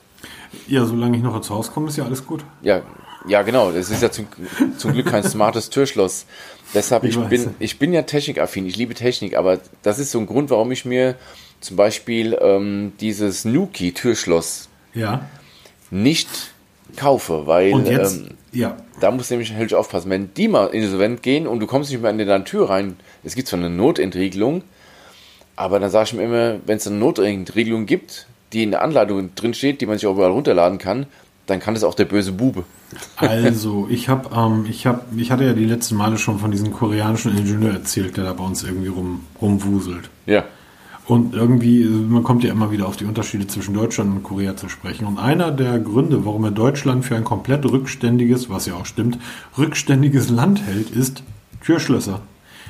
ja, solange ich noch ins Haus komme, ist ja alles gut. Ja, ja genau. Das ist ja zum, zum Glück kein smartes Türschloss. Deshalb, Ich ich, bin, ich bin ja technikaffin, ich liebe Technik, aber das ist so ein Grund, warum ich mir zum Beispiel ähm, dieses Nuki-Türschloss Ja. nicht kaufe, weil ähm, ja, da musst du nämlich höllisch aufpassen. Wenn die mal insolvent gehen und du kommst nicht mehr in deine Tür rein, es gibt zwar eine Notentriegelung, aber dann sage ich mir immer, wenn es eine Notentriegelung gibt, die in der Anleitung drin steht, die man sich auch überall runterladen kann, dann kann das auch der böse Bube. Also, ich habe, ähm, ich habe, ich hatte ja die letzten Male schon von diesem koreanischen Ingenieur erzählt, der da bei uns irgendwie rum, rumwuselt. Ja. Und irgendwie, man kommt ja immer wieder auf die Unterschiede zwischen Deutschland und Korea zu sprechen. Und einer der Gründe, warum er Deutschland für ein komplett rückständiges, was ja auch stimmt, rückständiges Land hält, ist Türschlösser.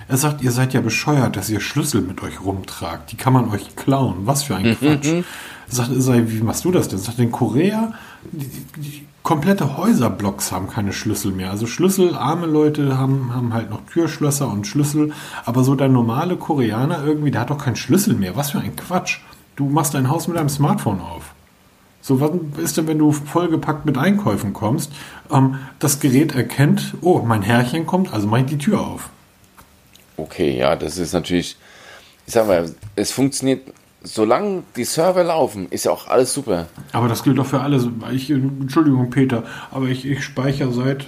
Er sagt, ihr seid ja bescheuert, dass ihr Schlüssel mit euch rumtragt. Die kann man euch klauen. Was für ein Quatsch. Er sagt, er sei, wie machst du das denn? Er sagt, in Korea, die, die, komplette Häuserblocks haben keine Schlüssel mehr. Also Schlüssel, arme Leute haben, haben halt noch Türschlösser und Schlüssel. Aber so der normale Koreaner irgendwie, der hat doch keinen Schlüssel mehr. Was für ein Quatsch. Du machst dein Haus mit deinem Smartphone auf. So, was ist denn, wenn du vollgepackt mit Einkäufen kommst? Ähm, das Gerät erkennt, oh, mein Herrchen kommt, also mach ich die Tür auf. Okay, ja, das ist natürlich, ich sag mal, es funktioniert, solange die Server laufen, ist ja auch alles super. Aber das gilt doch für alle. Ich, Entschuldigung, Peter, aber ich, ich speichere seit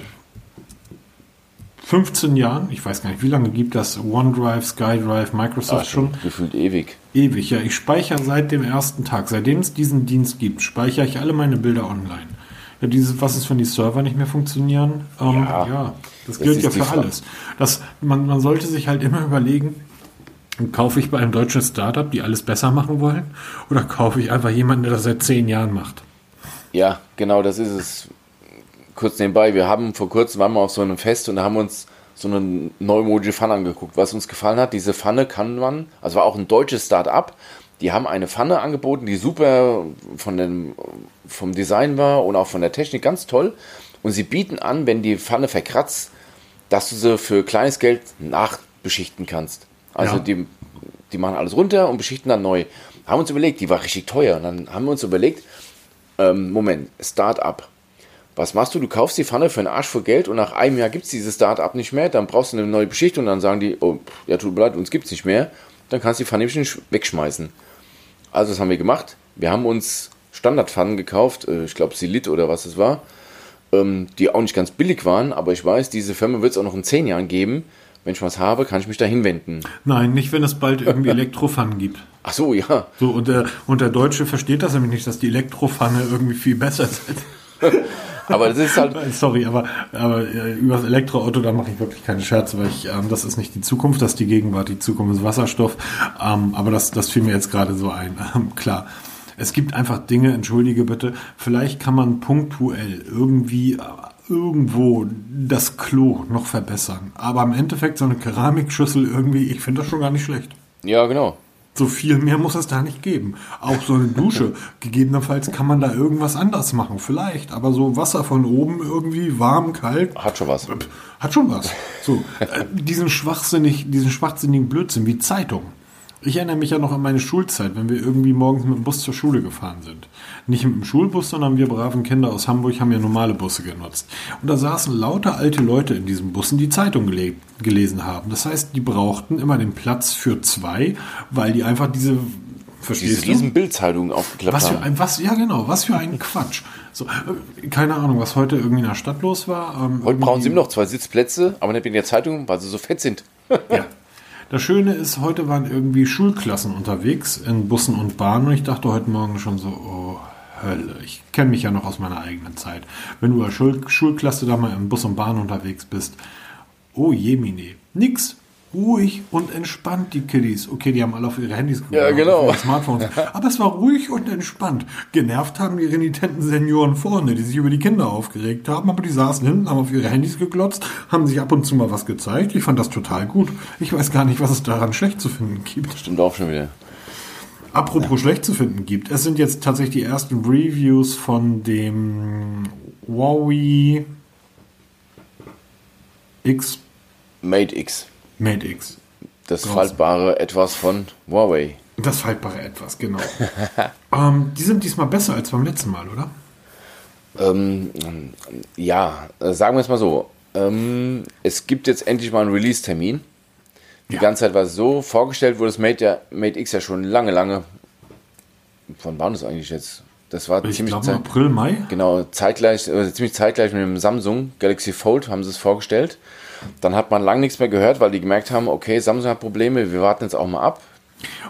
15 Jahren, ich weiß gar nicht, wie lange gibt das OneDrive, SkyDrive, Microsoft Ah, schon? gefühlt ewig. Ewig, ja. Ich speichere seit dem ersten Tag, seitdem es diesen Dienst gibt, speichere ich alle meine Bilder online. Ja, dieses, was ist, wenn die Server nicht mehr funktionieren? Ähm, Ja, ja, das das gilt ist ja für Frage. alles. Das, man, man sollte sich halt immer überlegen, kaufe ich bei einem deutschen Startup, die alles besser machen wollen, oder kaufe ich einfach jemanden, der das seit zehn Jahren macht? Ja, genau, das ist es. Kurz nebenbei, wir haben vor kurzem waren wir auf so einem Fest und da haben uns so eine neumodische Pfanne angeguckt. Was uns gefallen hat, diese Pfanne kann man, also war auch ein deutsches Start-up, die haben eine Pfanne angeboten, die super von dem, vom Design war und auch von der Technik ganz toll. Und sie bieten an, wenn die Pfanne verkratzt, dass du sie für kleines Geld nachbeschichten kannst. Also Ja. die, die machen alles runter und beschichten dann neu. Haben uns überlegt, die war richtig teuer. Und dann haben wir uns überlegt, ähm, Moment, Start-up. Was machst du? Du kaufst die Pfanne für einen Arsch voll Geld und nach einem Jahr gibt es dieses Start-up nicht mehr. Dann brauchst du eine neue Beschichtung und dann sagen die, oh, ja, tut mir leid, uns gibt es nicht mehr. Dann kannst du die Pfanne nicht wegschmeißen. Also, das haben wir gemacht. Wir haben uns Standardpfannen gekauft, äh, ich glaube Silit oder was es war, ähm, die auch nicht ganz billig waren, aber ich weiß, diese Firma wird es auch noch in zehn Jahren geben. Wenn ich was habe, kann ich mich da hinwenden. Nein, nicht, wenn es bald irgendwie Elektropfannen gibt. Ach so, ja. So, und der, und der Deutsche versteht das nämlich nicht, dass die Elektropfanne irgendwie viel besser sind. Aber das ist halt, Sorry, aber, aber äh, über das Elektroauto, da mache ich wirklich keine Scherze, weil ich, ähm, das ist nicht die Zukunft, das ist die Gegenwart, die Zukunft ist Wasserstoff. Ähm, aber das, das fiel mir jetzt gerade so ein. Ähm, klar. Es gibt einfach Dinge, entschuldige bitte, vielleicht kann man punktuell irgendwie äh, irgendwo das Klo noch verbessern. Aber im Endeffekt so eine Keramikschüssel irgendwie, ich finde das schon gar nicht schlecht. ja, genau. So viel mehr muss es da nicht geben. Auch so eine Dusche. Gegebenenfalls kann man da irgendwas anders machen. Vielleicht. Aber so Wasser von oben irgendwie warm, kalt. Hat schon was. Hat schon was. So, äh, diesen schwachsinnig, diesen schwachsinnigen Blödsinn wie Zeitung. Ich erinnere mich ja noch an meine Schulzeit, wenn wir irgendwie morgens mit dem Bus zur Schule gefahren sind. Nicht mit dem Schulbus, sondern wir braven Kinder aus Hamburg haben ja normale Busse genutzt. Und da saßen lauter alte Leute in diesen Bussen, die Zeitung gele gelesen haben. Das heißt, die brauchten immer den Platz für zwei, weil die einfach diese, Diese verstehst du? riesen Bildzeitungen aufgeklappt Was für haben. ein, was, ja genau, was für ein Quatsch. So, äh, keine Ahnung, was heute irgendwie in der Stadt los war. Ähm, Heute brauchen sie immer noch zwei Sitzplätze, aber nicht wegen der Zeitung, weil sie so fett sind. Ja. Das Schöne ist, heute waren irgendwie Schulklassen unterwegs in Bussen und Bahnen und ich dachte heute Morgen schon so, oh Hölle, ich kenne mich ja noch aus meiner eigenen Zeit. Wenn du als Schul Schulklasse da mal im Bus und Bahn unterwegs bist, oh jemine, nix. Ruhig und entspannt, die Kiddies. Okay, die haben alle auf ihre Handys geguckt, Ja, genau. Smartphones. Aber es war ruhig und entspannt. Genervt haben die renitenten Senioren vorne, die sich über die Kinder aufgeregt haben, aber die saßen hinten, haben auf ihre Handys geglotzt, haben sich ab und zu mal was gezeigt. Ich fand das total gut. Ich weiß gar nicht, was es daran schlecht zu finden gibt. Stimmt auch schon wieder. Apropos schlecht zu finden gibt, es sind jetzt tatsächlich die ersten Reviews von dem Huawei X Mate X. Mate X. Das Raus. faltbare Etwas von Huawei. Das faltbare etwas, genau. ähm, die sind diesmal besser als beim letzten Mal, oder? Ähm, ja, äh, sagen wir es mal so. Ähm, es gibt jetzt endlich mal einen Release-Termin. Die Ja. ganze Zeit war es so vorgestellt, wurde das Mate, ja, Mate X ja schon lange, lange. Wann war das eigentlich jetzt? Das war Ich ziemlich glaube April, Mai. Genau, zeitgleich, äh, ziemlich zeitgleich mit dem Samsung Galaxy Fold haben sie es vorgestellt. Dann hat man lange nichts mehr gehört, weil die gemerkt haben, okay, Samsung hat Probleme, wir warten jetzt auch mal ab.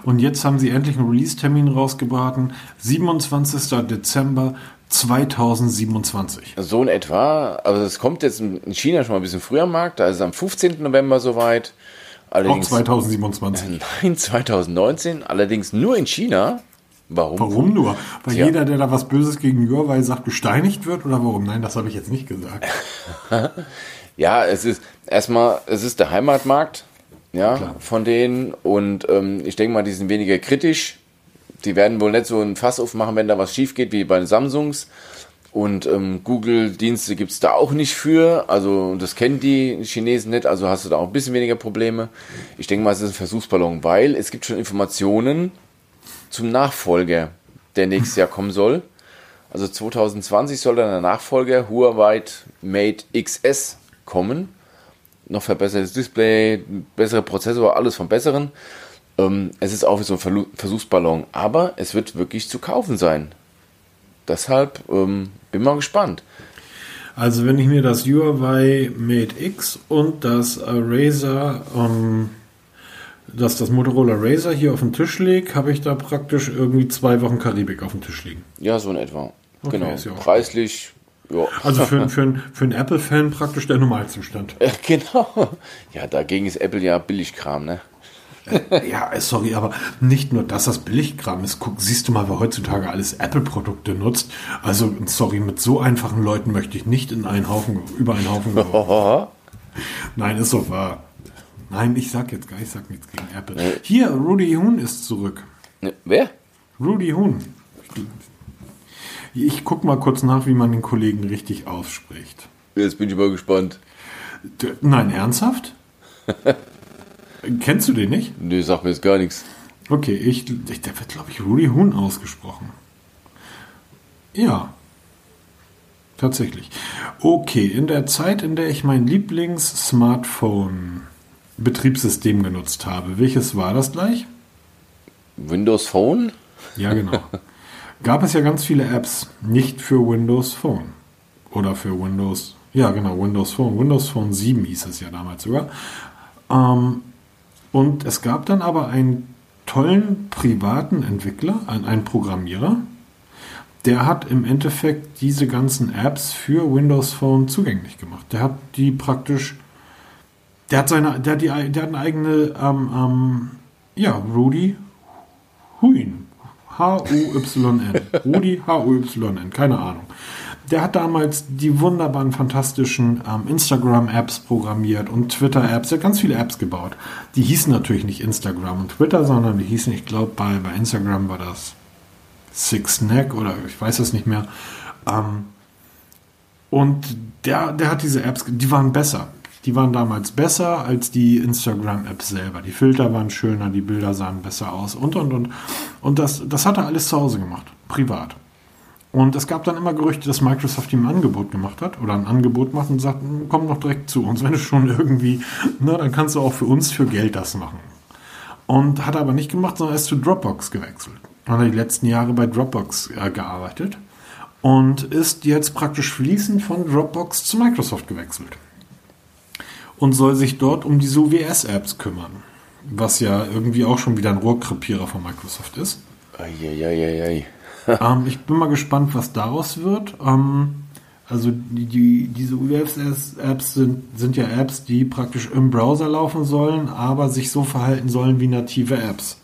Und jetzt haben sie endlich einen Release-Termin rausgebraten. 27. Dezember 2027. So in etwa. Also es kommt jetzt in China schon mal ein bisschen früher am Markt, da ist es am 15. November soweit. Auch Allerdings 2027. Nein, 2019, allerdings nur in China. Warum? Warum nur? Weil Tja. jeder, der da was Böses gegen Huawei sagt, gesteinigt wird? Oder warum? Nein, das habe ich jetzt nicht gesagt. Ja, es ist erstmal, es ist der Heimatmarkt, ja, Klar. von denen und ähm, ich denke mal, die sind weniger kritisch. Die werden wohl nicht so ein Fass aufmachen, wenn da was schief geht, wie bei den Samsungs. Und ähm, Google-Dienste gibt es da auch nicht für. Also das kennen die Chinesen nicht, also hast du da auch ein bisschen weniger Probleme. Ich denke mal, es ist ein Versuchsballon, weil es gibt schon Informationen zum Nachfolger, der nächstes Jahr kommen soll. Also 2020 soll dann der Nachfolger Huawei Mate XS kommen. Noch verbessertes Display, bessere Prozessor, alles vom Besseren. Ähm, es ist auch wie so ein Versuchsballon, aber es wird wirklich zu kaufen sein. Deshalb ähm, bin mal gespannt. Also wenn ich mir das Huawei Mate X und das Razer, ähm, das, das Motorola Razer hier auf den Tisch lege, habe ich da praktisch irgendwie zwei Wochen Karibik auf dem Tisch liegen. Ja, so in etwa. Okay, genau. ja Preislich, ja. Also für, für, einen- für einen Apple-Fan praktisch der Normalzustand. Ja, genau. Ja, dagegen ist Apple ja Billigkram, ne? Ja, äh, sorry, aber nicht nur, dass das Billigkram ist. Guck, siehst du mal, wer heutzutage alles Apple-Produkte nutzt. Also, sorry, mit so einfachen Leuten möchte ich nicht in einen Haufen, über einen Haufen geworfen. Nein, ist doch wahr. Nein, ich sag jetzt gar nicht, ich sag nichts gegen Apple. Hier, Rudy Huhn ist zurück. Wer? Rudy Huhn. Ich guck mal kurz nach, wie man den Kollegen richtig ausspricht. Jetzt bin ich mal gespannt. D- Nein, ernsthaft? Kennst du den nicht? Nee, sag mir jetzt gar nichts. Okay, ich, ich der wird, glaube ich, Rudy Huhn ausgesprochen. Ja. Tatsächlich. Okay, in der Zeit, in der ich mein Lieblings-Smartphone-Betriebssystem genutzt habe, welches war das gleich? Windows Phone? Ja, genau. Gab es ja ganz viele Apps, nicht für Windows Phone. Oder für Windows, ja genau, Windows Phone. Windows Phone 7 hieß es ja damals sogar. Ähm, und es gab dann aber einen tollen privaten Entwickler, einen, Programmierer, der hat im Endeffekt diese ganzen Apps für Windows Phone zugänglich gemacht. Der hat die praktisch, der hat seine, der die, der hat eine eigene, ähm, ähm, ja, Rudy Huyn. H-U-Y-N. Rudi H-U-Y-N. Keine Ahnung. Der hat damals die wunderbaren, fantastischen ähm, Instagram-Apps programmiert und Twitter-Apps. Er hat ganz viele Apps gebaut. Die hießen natürlich nicht Instagram und Twitter, sondern die hießen, ich glaube, bei, bei Instagram war das Six Neck oder ich weiß es nicht mehr. Ähm, und der, der hat diese Apps, die waren besser. Die waren damals besser als die Instagram-Apps selber. Die Filter waren schöner, die Bilder sahen besser aus und und und. Und das, das hat er alles zu Hause gemacht, privat. Und es gab dann immer Gerüchte, dass Microsoft ihm ein Angebot gemacht hat oder ein Angebot macht und sagt, "Hm, komm doch direkt zu uns, wenn du schon irgendwie, ne, dann kannst du auch für uns für Geld das machen. Und hat er aber nicht gemacht, sondern er ist zu Dropbox gewechselt. Hat die letzten Jahre bei Dropbox äh, gearbeitet und ist jetzt praktisch fließend von Dropbox zu Microsoft gewechselt. Und soll sich dort um diese UWS-Apps kümmern. Was ja irgendwie auch schon wieder ein Rohrkrepierer von Microsoft ist. Eieieiei. ähm, ich bin mal gespannt, was daraus wird. Ähm, also die, die, diese UWS-Apps sind, sind ja Apps, die praktisch im Browser laufen sollen, aber sich so verhalten sollen wie native Apps.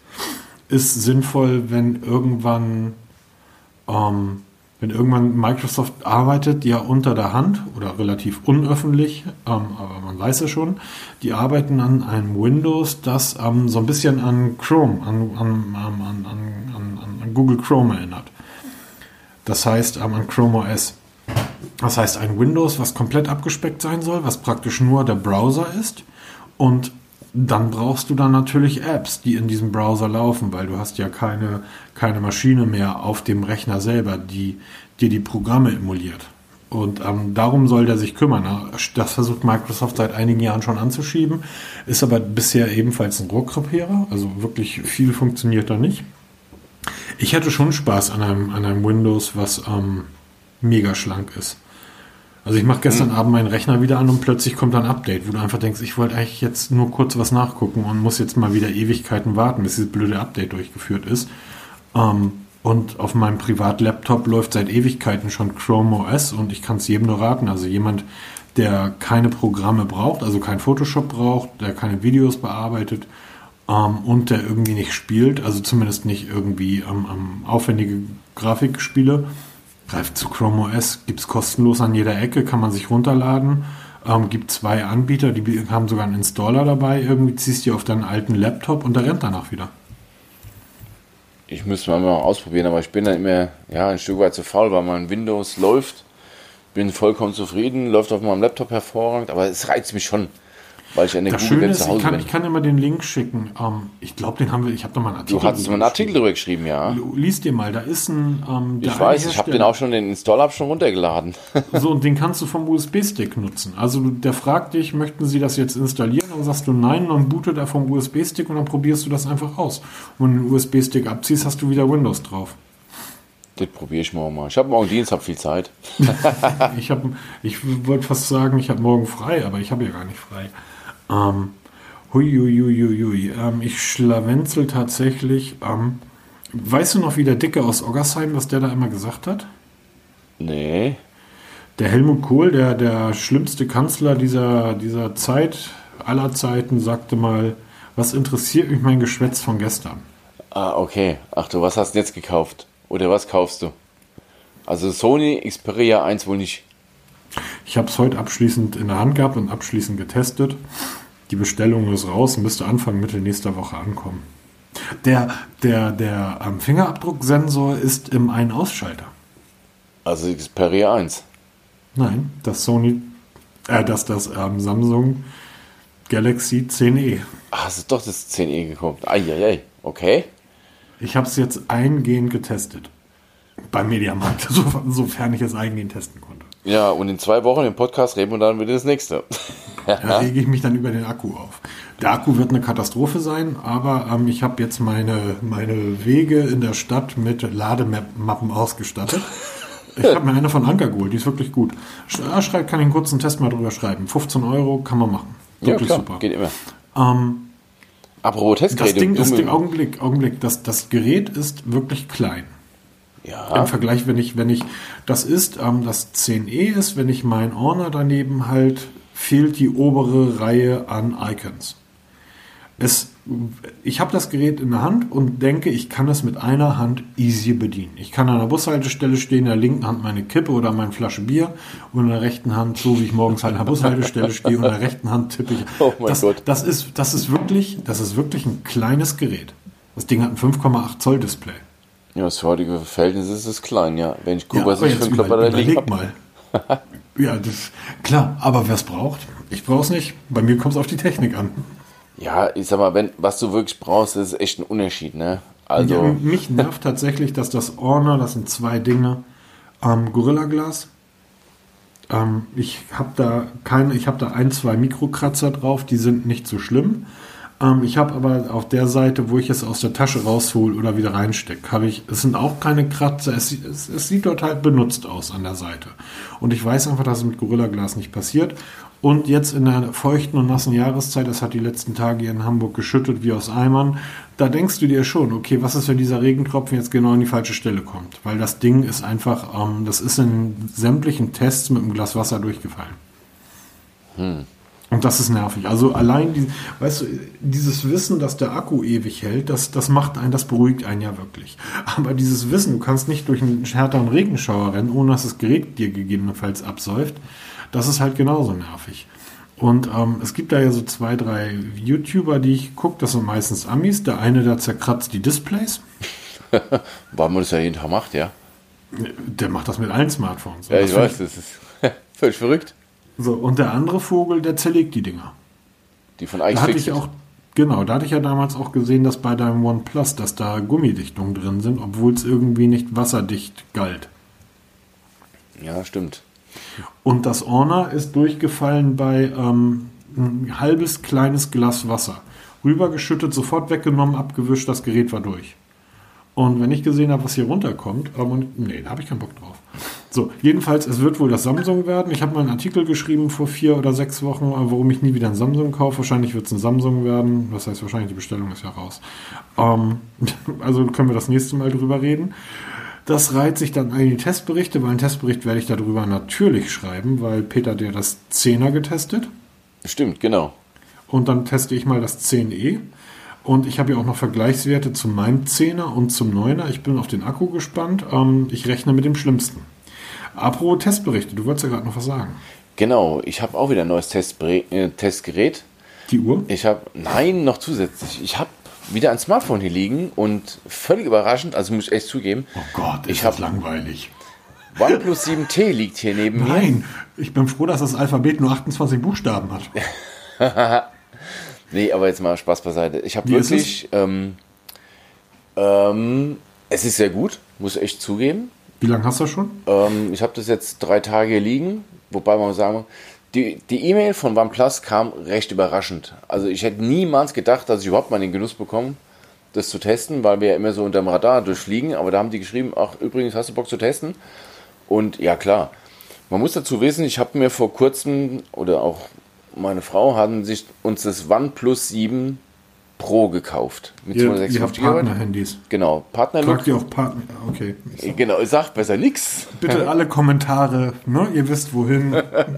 Ist sinnvoll, wenn irgendwann, ähm, wenn irgendwann Microsoft arbeitet, ja unter der Hand oder relativ unöffentlich, ähm, aber man weiß ja schon, die arbeiten an einem Windows, das ähm, so ein bisschen an Chrome, an, an, an, an, an Google Chrome erinnert. Das heißt ähm, an Chrome OS. Das heißt ein Windows, was komplett abgespeckt sein soll, was praktisch nur der Browser ist. Und dann brauchst du dann natürlich Apps, die in diesem Browser laufen, weil du hast ja keine, keine Maschine mehr auf dem Rechner selber, die dir die Programme emuliert. Und ähm, darum soll der sich kümmern. Das versucht Microsoft seit einigen Jahren schon anzuschieben, ist aber bisher ebenfalls ein Rohrkrepierer. Also wirklich viel funktioniert da nicht. Ich hätte schon Spaß an einem, an einem Windows, was ähm, mega schlank ist. Also ich mache gestern Abend meinen Rechner wieder an und plötzlich kommt ein Update, wo du einfach denkst, ich wollte eigentlich jetzt nur kurz was nachgucken und muss jetzt mal wieder Ewigkeiten warten, bis dieses blöde Update durchgeführt ist. Ähm, und auf meinem Privatlaptop läuft seit Ewigkeiten schon Chrome OS und ich kann es jedem nur raten. Also jemand, der keine Programme braucht, also kein Photoshop braucht, der keine Videos bearbeitet ähm, und der irgendwie nicht spielt, also zumindest nicht irgendwie ähm, aufwendige Grafikspiele, greift zu Chrome OS, gibt es kostenlos an jeder Ecke, kann man sich runterladen. Ähm, gibt zwei Anbieter, die haben sogar einen Installer dabei. Irgendwie ziehst du auf deinen alten Laptop und der rennt danach wieder. Ich müsste mal, ausprobieren, aber ich bin dann immer ja, ein Stück weit zu faul, weil mein Windows läuft. Bin vollkommen zufrieden, läuft auf meinem Laptop hervorragend, aber es reizt mich schon, weil ich der Das Schöne ist, ich kann, ich kann immer den Link schicken. Ähm, ich glaube, den haben wir, ich habe da mal einen Artikel. Du hattest mal einen Artikel drüber geschrieben, ja. Lies dir mal, da ist ein. Ähm, Ich eine weiß, ich habe den auch schon, den Installer hab schon runtergeladen. So, und den kannst du vom USB-Stick nutzen. Also der fragt dich, möchten Sie das jetzt installieren? Dann sagst du nein, dann bootet er vom USB-Stick und dann probierst du das einfach aus. Und wenn du den USB-Stick abziehst, hast du wieder Windows drauf. Das probiere ich morgen mal. Ich habe morgen Dienst, habe viel Zeit. Ich habe, ich wollte fast sagen, ich habe morgen frei, aber ich habe ja gar nicht frei. Ähm, hui, hui, hui, hui, hui. Ähm, ich schlawenzel tatsächlich. Ähm, weißt du noch, wie der Dicke aus Oggersheim, was der da immer gesagt hat? Nee. Der Helmut Kohl, der, der schlimmste Kanzler dieser, dieser Zeit, aller Zeiten, sagte mal, was interessiert mich mein Geschwätz von gestern? Ah, okay. Ach du, was hast du jetzt gekauft? Oder was kaufst du? Also Sony Xperia 1 wohl nicht. Ich habe es heute abschließend in der Hand gehabt und abschließend getestet. Die Bestellung ist raus, müsste Anfang Mitte nächster Woche ankommen. Der, der, der ähm, Fingerabdrucksensor ist im Ein-Ausschalter. Also Xperia 1. Nein, das Sony, äh, das, das ähm, Samsung Galaxy 10e. Ach, es ist doch das 10e gekommen. Eieiei, okay. Ich habe es jetzt eingehend getestet. Beim Mediamarkt, so, sofern ich es eingehend testen konnte. Ja, und in zwei Wochen im Podcast reden wir dann wieder das nächste. Da rege ich mich dann über den Akku auf. Der Akku wird eine Katastrophe sein, aber ähm, ich habe jetzt meine, meine Wege in der Stadt mit Lademappen ausgestattet. Ich habe mir eine von Anker geholt, die ist wirklich gut. Schreibt, kann ich einen kurzen Test mal drüber schreiben. 15 Euro kann man machen. Wirklich ja, klar, super. Geht immer. Ähm, Apropos das Testgeräte. Ding der Augenblick, Augenblick, das, das Gerät ist wirklich klein. Ja, Im Vergleich, wenn ich, wenn ich, das ist, ähm, das 10e ist, wenn ich mein Orner daneben halt, fehlt die obere Reihe an Icons. Es, ich habe das Gerät in der Hand und denke, ich kann es mit einer Hand easy bedienen. Ich kann an der Bushaltestelle stehen, in der linken Hand meine Kippe oder meine Flasche Bier und in der rechten Hand, so wie ich morgens halt an der Bushaltestelle stehe, und in der rechten Hand tippe ich. Oh mein das, Gott. Das ist, das ist wirklich, das ist wirklich ein kleines Gerät. Das Ding hat ein 5,8 Zoll Display. Ja, das heutige Verhältnisse ist es klein, ja. Wenn ich gucke, was ich für einen Klopper da liegen überleg habe. mal. ja, das, klar, aber wer es braucht, ich brauche es nicht. Bei mir kommt es auf die Technik an. Ja, ich sag mal, wenn, was du wirklich brauchst, ist echt ein Unterschied, ne? Also, ja, mich nervt tatsächlich, dass das Orner, das sind zwei Dinge, ähm, Gorilla Glas. Ähm, ich habe da keine, ich habe da ein, zwei Mikrokratzer drauf, die sind nicht so schlimm. Ähm, ich habe aber auf der Seite, wo ich es aus der Tasche raushol oder wieder reinstecke, habe ich, es sind auch keine Kratzer, es, sieht- es, es sieht dort halt benutzt aus an der Seite. Und ich weiß einfach, dass es mit Gorilla Glas nicht passiert. Und jetzt in der feuchten und nassen Jahreszeit, das hat die letzten Tage hier in Hamburg geschüttet wie aus Eimern, da denkst du dir schon, okay, was ist, wenn dieser Regentropfen jetzt genau an die falsche Stelle kommt? Weil das Ding ist einfach, ähm, das ist in sämtlichen Tests mit einem Glas Wasser durchgefallen. Und das ist nervig. Also allein, die, weißt du, dieses Wissen, dass der Akku ewig hält, das, das macht einen, das beruhigt einen ja wirklich. Aber dieses Wissen, du kannst nicht durch einen härteren Regenschauer rennen, ohne dass das Gerät dir gegebenenfalls absäuft, das ist halt genauso nervig. Und ähm, es gibt da ja so zwei, drei YouTuber, die ich gucke, das sind meistens Amis. Der eine, der zerkratzt die Displays. weil man das ja jeden Tag macht, ja. Der macht das mit allen Smartphones. Ja, ich weiß, das ist völlig verrückt. So, und der andere Vogel, der zerlegt die Dinger. Die von Da hatte ich auch, genau, da hatte ich ja damals auch gesehen, dass bei deinem OnePlus, dass da Gummidichtungen drin sind, obwohl es irgendwie nicht wasserdicht galt. Ja, stimmt. Und das Orner ist durchgefallen bei ähm, ein halbes kleines Glas Wasser. Rübergeschüttet, sofort weggenommen, abgewischt, das Gerät war durch. Und wenn ich gesehen habe, was hier runterkommt, aber nee, da habe ich keinen Bock drauf. So, jedenfalls, es wird wohl das Samsung werden. Ich habe mal einen Artikel geschrieben vor vier oder sechs Wochen, äh, warum ich nie wieder ein Samsung kaufe. Wahrscheinlich wird es ein Samsung werden. Das heißt, wahrscheinlich die Bestellung ist ja raus. Ähm, also können wir das nächste Mal drüber reden. Das reiht sich dann an die Testberichte, weil einen Testbericht werde ich darüber natürlich schreiben, weil Peter der das 10er getestet Stimmt, genau. und dann teste ich mal das 10e. Und ich habe ja auch noch Vergleichswerte zu meinem 10er und zum 9er. Ich bin auf den Akku gespannt. Ähm, ich rechne mit dem Schlimmsten. Apropos Testberichte, du wolltest ja gerade noch was sagen. Genau, ich habe auch wieder ein neues Testbre äh, Testgerät. Die Uhr? Ich habe, nein, noch zusätzlich. Ich habe wieder ein Smartphone hier liegen und völlig überraschend, also muss ich echt zugeben, Oh Gott, Ich ist hab- das langweilig. OnePlus 7T liegt hier neben mir. Nein, ich bin froh, dass das Alphabet nur 28 Buchstaben hat. Nee, aber jetzt mal Spaß beiseite. Ich habe Wie ist wirklich, ähm, ähm, es ist sehr gut, muss ich echt zugeben. Wie lange hast du schon? Ähm, ich habe das jetzt drei Tage liegen, wobei man sagen muss, die E-Mail von OnePlus kam recht überraschend. Also ich hätte niemals gedacht, dass ich überhaupt mal den Genuss bekomme, das zu testen, weil wir ja immer so unterm Radar durchfliegen. Aber da haben die geschrieben, ach übrigens, hast du Bock zu testen? Und ja klar, man muss dazu wissen, ich habe mir vor kurzem oder auch meine Frau hatten sich uns das OnePlus 7 Pro gekauft mit Ihr, ihr habt 256 GB. Partner-Handys. Genau, Partnerlook. Fragt ihr auch Partner? Okay. Genau, ich sag besser nix. Bitte alle Kommentare, ne? Ihr wisst wohin.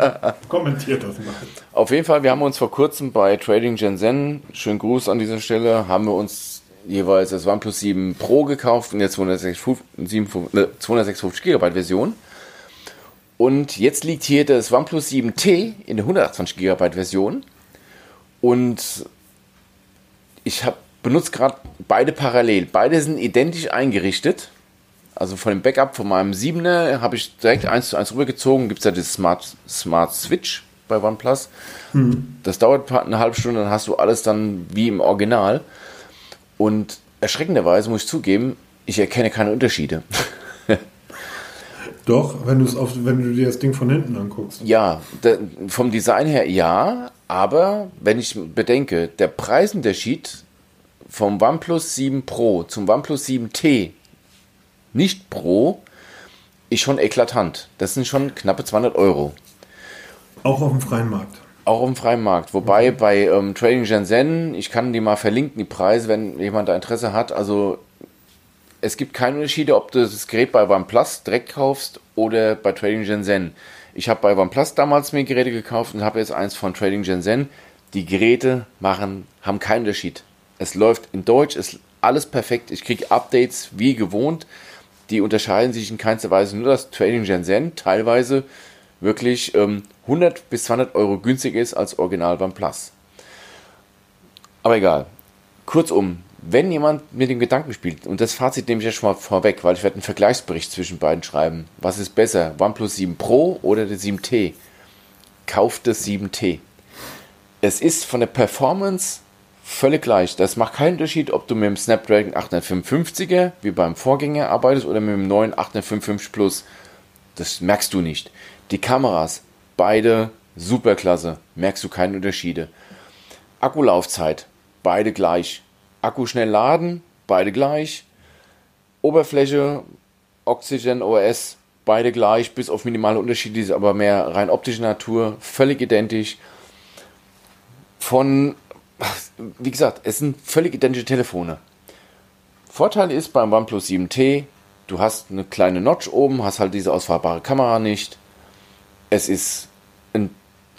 Kommentiert das mal. Auf jeden Fall, wir haben uns vor kurzem bei Trading Shenzhen, schönen Gruß an dieser Stelle, haben wir uns jeweils das OnePlus 7 Pro gekauft in der 256, 256 GB Version. Und jetzt liegt hier das OnePlus 7T in der 128 GB Version. Und ich habe benutze gerade beide parallel. Beide sind identisch eingerichtet. Also von dem Backup von meinem 7er habe ich direkt eins zu eins rübergezogen. Gibt es ja das Smart, Smart Switch bei OnePlus. Hm. Das dauert eine halbe Stunde, dann hast du alles dann wie im Original. Und erschreckenderweise muss ich zugeben, ich erkenne keine Unterschiede. Doch, wenn, auf, wenn du dir das Ding von hinten anguckst. Ja, de, vom Design her ja, aber wenn ich bedenke, der Preisunterschied vom OnePlus 7 Pro zum OnePlus 7T nicht Pro ist schon eklatant. Das sind schon knappe 200 Euro. Auch auf dem freien Markt. Auch auf dem freien Markt. Wobei okay. bei ähm, Trading Shenzhen, ich kann die mal verlinken, die Preise, wenn jemand da Interesse hat. Also es gibt keine Unterschiede, ob du das Gerät bei OnePlus direkt kaufst oder bei Trading Shenzhen. Ich habe bei OnePlus damals mir Geräte gekauft und habe jetzt eins von Trading Shenzhen. Die Geräte machen, haben keinen Unterschied. Es läuft in Deutsch, ist alles perfekt. Ich kriege Updates wie gewohnt. Die unterscheiden sich in keinster Weise. Nur dass Trading Shenzhen teilweise wirklich ähm, 100 bis 200 Euro günstiger ist als Original beim Plus. Aber egal. Kurzum, wenn jemand mit dem Gedanken spielt, und das Fazit nehme ich ja schon mal vorweg, weil ich werde einen Vergleichsbericht zwischen beiden schreiben. Was ist besser, OnePlus 7 Pro oder der 7T? Kauft das 7T. Es ist von der Performance völlig gleich. Das macht keinen Unterschied, ob du mit dem Snapdragon 855er wie beim Vorgänger arbeitest oder mit dem neuen 855 Plus. Das merkst du nicht. Die Kameras, beide superklasse, merkst du keine Unterschiede. Akkulaufzeit, beide gleich. Akku schnell laden, beide gleich. Oberfläche, Oxygen OS, beide gleich, bis auf minimale Unterschiede, aber mehr rein optische Natur, völlig identisch. Von wie gesagt, es sind völlig identische Telefone. Vorteil ist beim OnePlus 7T, du hast eine kleine Notch oben, hast halt diese ausfahrbare Kamera nicht. Es ist ein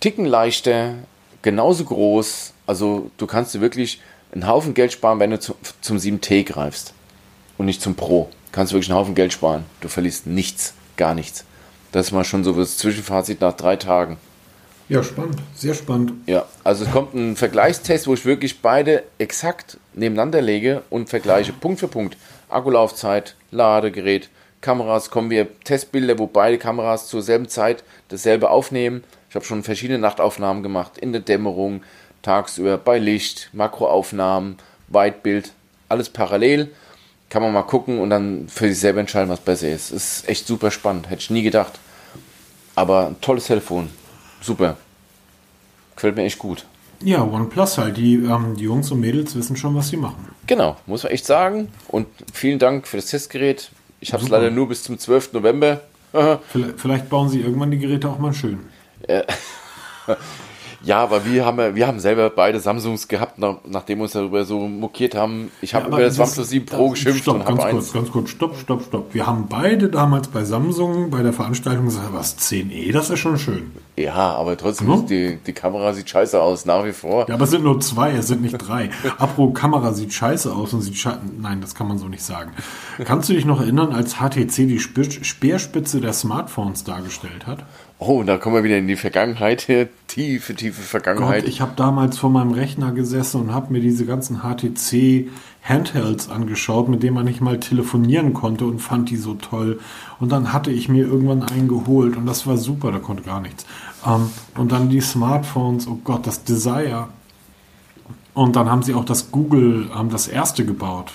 Ticken leichter, genauso groß. Also du kannst dir wirklich einen Haufen Geld sparen, wenn du zum, zum 7T greifst und nicht zum Pro. Kannst du wirklich einen Haufen Geld sparen. Du verlierst nichts, gar nichts. Das ist mal schon so das Zwischenfazit nach drei Tagen. Ja, spannend, sehr spannend. Ja, also es kommt ein Vergleichstest, wo ich wirklich beide exakt nebeneinander lege und vergleiche Punkt für Punkt. Akkulaufzeit, Ladegerät, Kameras, kommen wir Testbilder, wo beide Kameras zur selben Zeit dasselbe aufnehmen. Ich habe schon verschiedene Nachtaufnahmen gemacht, in der Dämmerung, tagsüber, bei Licht, Makroaufnahmen, Weitbild, alles parallel. Kann man mal gucken und dann für sich selber entscheiden, was besser ist. Ist echt super spannend, hätte ich nie gedacht. Aber ein tolles Telefon super. Gefällt mir echt gut. Ja, OnePlus halt. Die, ähm, die Jungs und Mädels wissen schon, was sie machen. Genau, muss man echt sagen. Und vielen Dank für das Testgerät. Ich habe es leider nur bis zum 12. November. vielleicht, vielleicht bauen sie irgendwann die Geräte auch mal schön. Ja, aber wir haben, wir haben selber beide Samsungs gehabt, nach, nachdem wir uns darüber so mokiert haben. Ich habe ja, über das, OnePlus 7 Pro geschimpft stopp, und habe eins. Kurz, ganz kurz, stopp, stopp, stopp. Wir haben beide damals bei Samsung bei der Veranstaltung gesagt, was 10e, das ist schon schön. Ja, aber trotzdem, mhm. die, die Kamera sieht scheiße aus, nach wie vor. Ja, aber es sind nur zwei, es sind nicht drei. Apro Kamera sieht scheiße aus und sieht scheiße. Nein, das kann man so nicht sagen. Kannst du dich noch erinnern, als HTC die Speerspitze der Smartphones dargestellt hat? Oh, da kommen wir wieder in die Vergangenheit, tiefe, tiefe Vergangenheit. Gott, ich habe damals vor meinem Rechner gesessen und habe mir diese ganzen HTC Handhelds angeschaut, mit denen man nicht mal telefonieren konnte und fand die so toll. Und dann hatte ich mir irgendwann einen geholt und das war super, da konnte gar nichts. Ähm, und dann die Smartphones, oh Gott, das Desire. Und dann haben sie auch das Google, haben das erste gebaut.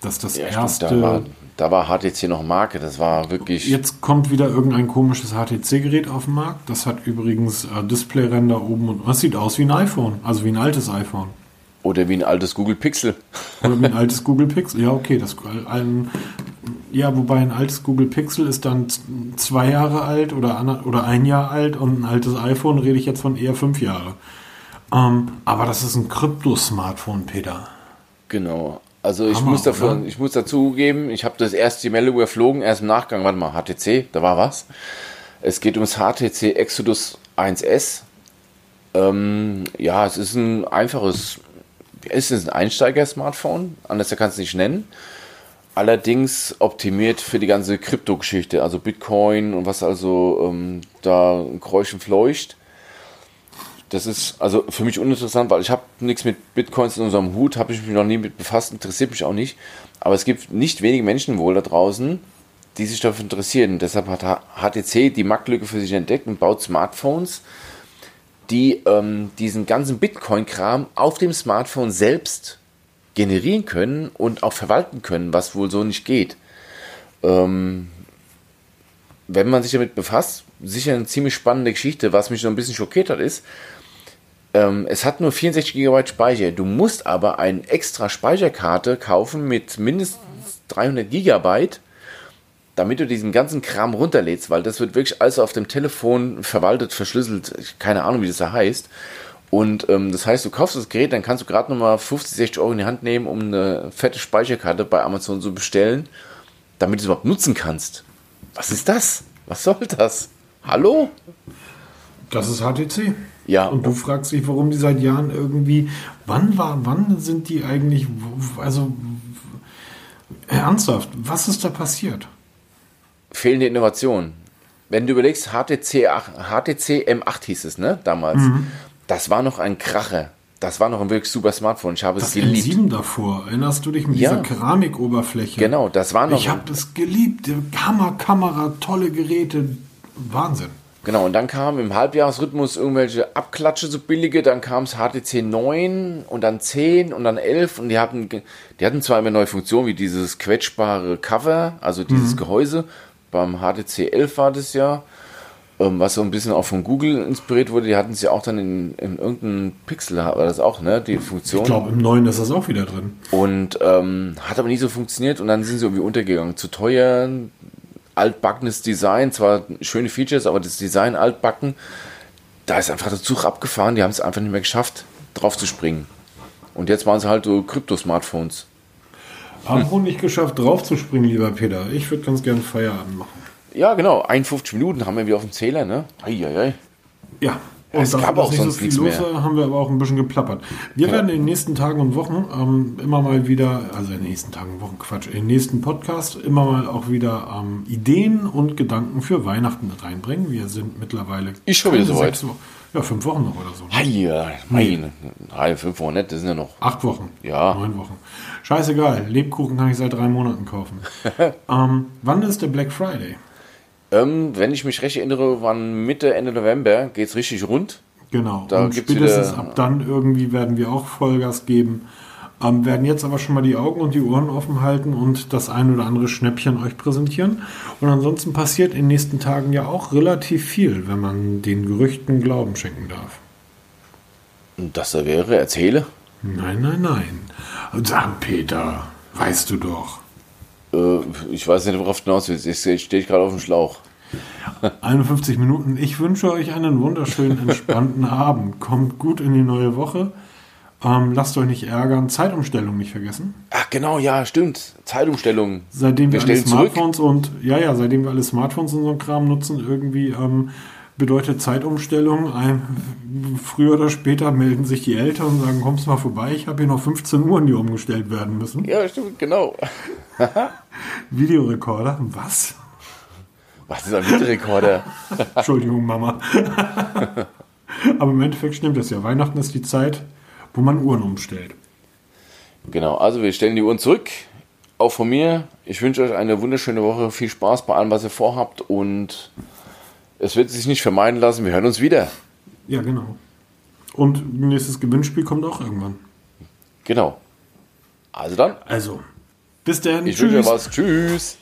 Das das ja, erste. Stimmt, da, da war HTC noch Marke, das war wirklich. Jetzt kommt wieder irgendein komisches HTC-Gerät auf den Markt. Das hat übrigens äh, Displayränder oben und das sieht aus wie ein iPhone, also wie ein altes iPhone. Oder wie ein altes Google Pixel. Oder wie ein altes Google Pixel. Ja, okay, das ein, ja, wobei ein altes Google Pixel ist dann zwei Jahre alt oder, oder ein Jahr alt und ein altes iPhone rede ich jetzt von eher fünf Jahre. Ähm, aber das ist ein Krypto-Smartphone, Peter. Genau. Also ich muss davon, ich muss dazugeben, ich habe das erste Meldung überflogen, erst im Nachgang, warte mal, HTC, da war was. Es geht ums HTC Exodus 1S. Ähm, ja, es ist ein einfaches, es ist ein Einsteiger-Smartphone, anders kannst du es nicht nennen. allerdings optimiert für die ganze Krypto-Geschichte, also Bitcoin und was also ähm, da Kräuschen fleucht. Das ist also für mich uninteressant, weil ich habe nichts mit Bitcoins in unserem Hut, habe ich mich noch nie mit befasst, interessiert mich auch nicht. Aber es gibt nicht wenige Menschen wohl da draußen, die sich dafür interessieren. Deshalb hat HTC die Marktlücke für sich entdeckt und baut Smartphones, die ähm, diesen ganzen Bitcoin-Kram auf dem Smartphone selbst generieren können und auch verwalten können, was wohl so nicht geht. Ähm, wenn man sich damit befasst, sicher eine ziemlich spannende Geschichte. Was mich so ein bisschen schockiert hat, ist, ähm, es hat nur 64 GB Speicher. Du musst aber eine extra Speicherkarte kaufen mit mindestens 300 GB, damit du diesen ganzen Kram runterlädst, weil das wird wirklich alles auf dem Telefon verwaltet, verschlüsselt. Keine Ahnung, wie das da heißt. Und ähm, das heißt, du kaufst das Gerät, dann kannst du gerade nochmal 50, 60 Euro in die Hand nehmen, um eine fette Speicherkarte bei Amazon zu bestellen, damit du es überhaupt nutzen kannst. Was ist das? Was soll das? Hallo? Das ist HTC. Ja. Und du fragst dich, warum die seit Jahren irgendwie, wann war, wann sind die eigentlich, also ernsthaft, was ist da passiert? Fehlende Innovation. Wenn du überlegst, HTC, HTC M8 hieß es, ne, damals. Mhm. Das war noch ein Kracher. Das war noch ein wirklich super Smartphone. Ich habe das es geliebt. M7 davor, erinnerst du dich mit Ja. dieser Keramikoberfläche? Genau, das war noch. Ich habe das geliebt. Hammerkamera, tolle Geräte. Wahnsinn. Genau, und dann kam im Halbjahresrhythmus irgendwelche Abklatsche so billige, dann kam es HTC 9 und dann 10 und dann 11 und die hatten, die hatten zwar immer neue Funktionen wie dieses quetschbare Cover, also dieses Gehäuse, beim HTC 11 war das ja, ähm, was so ein bisschen auch von Google inspiriert wurde, die hatten es ja auch dann in, in irgendeinem Pixel, war das auch, ne, die Funktion. Ich glaube, im neuen ist das auch wieder drin. Und ähm, hat aber nie so funktioniert und dann sind sie irgendwie untergegangen. Zu teuer, altbackenes Design, zwar schöne Features, aber das Design altbacken, da ist einfach der Zug abgefahren, die haben es einfach nicht mehr geschafft, drauf zu springen. Und jetzt waren sie halt so Krypto-Smartphones. Haben wohl nicht geschafft, draufzuspringen, lieber Peter. Ich würde ganz gern Feierabend machen. Ja, genau, 51 Minuten haben wir wieder auf dem Zähler, ne? Eieiei. Ja. Es dafür, gab auch nicht sonst nichts mehr. war, haben wir aber auch ein bisschen geplappert. Wir werden in den nächsten Tagen und Wochen ähm, immer mal wieder, also in den nächsten Tagen und Wochen, Quatsch, in den nächsten Podcast immer mal auch wieder ähm, Ideen und Gedanken für Weihnachten reinbringen. Wir sind mittlerweile Ist schon wieder keine soweit. Ja, fünf Wochen noch oder so. Heia, meine, drei, fünf Wochen nicht, das sind ja noch. Acht Wochen. Ja. Neun Wochen. Scheißegal. Lebkuchen kann ich seit drei Monaten kaufen. ähm, wann ist der Black Friday? Ähm, wenn ich mich recht erinnere, waren Mitte, Ende November, geht's richtig rund. Genau. Da und spätestens wieder- ab dann irgendwie werden wir auch Vollgas geben. Ähm, werden jetzt aber schon mal die Augen und die Ohren offen halten und das ein oder andere Schnäppchen euch präsentieren. Und ansonsten passiert in den nächsten Tagen ja auch relativ viel, wenn man den Gerüchten Glauben schenken darf. Und das da wäre, erzähle. Nein, nein, nein. Sag Peter, weißt du doch. Äh, ich weiß nicht, worauf du hinaus willst. Jetzt stehe ich gerade auf dem Schlauch. 51 Minuten. Ich wünsche euch einen wunderschönen, entspannten Abend. Kommt gut in die neue Woche. Ähm, lasst euch nicht ärgern. Zeitumstellung nicht vergessen. Ach genau, ja, stimmt. Zeitumstellung. Seitdem wir, Wir alle stellen zurück. Smartphones und ja, ja, seitdem wir alle Smartphones und so Kram nutzen, irgendwie ähm, bedeutet Zeitumstellung. Ein, früher oder später melden sich die Eltern und sagen, kommst mal vorbei, ich habe hier noch 15 Uhren, die umgestellt werden müssen. Ja, stimmt, genau. Videorekorder, was? Was ist ein Videorekorder? Entschuldigung, Mama. Aber im Endeffekt stimmt das ja. Weihnachten ist die Zeit, wo man Uhren umstellt. genau, also wir stellen die Uhren zurück. Auch von mir. Ich wünsche euch eine wunderschöne Woche. Viel Spaß bei allem, was ihr vorhabt. Und es wird sich nicht vermeiden lassen. Wir hören uns wieder. Ja, genau. Und nächstes Gewinnspiel kommt auch irgendwann. Genau. Also dann, Also, bis dann. ich wünsche euch was. Tschüss.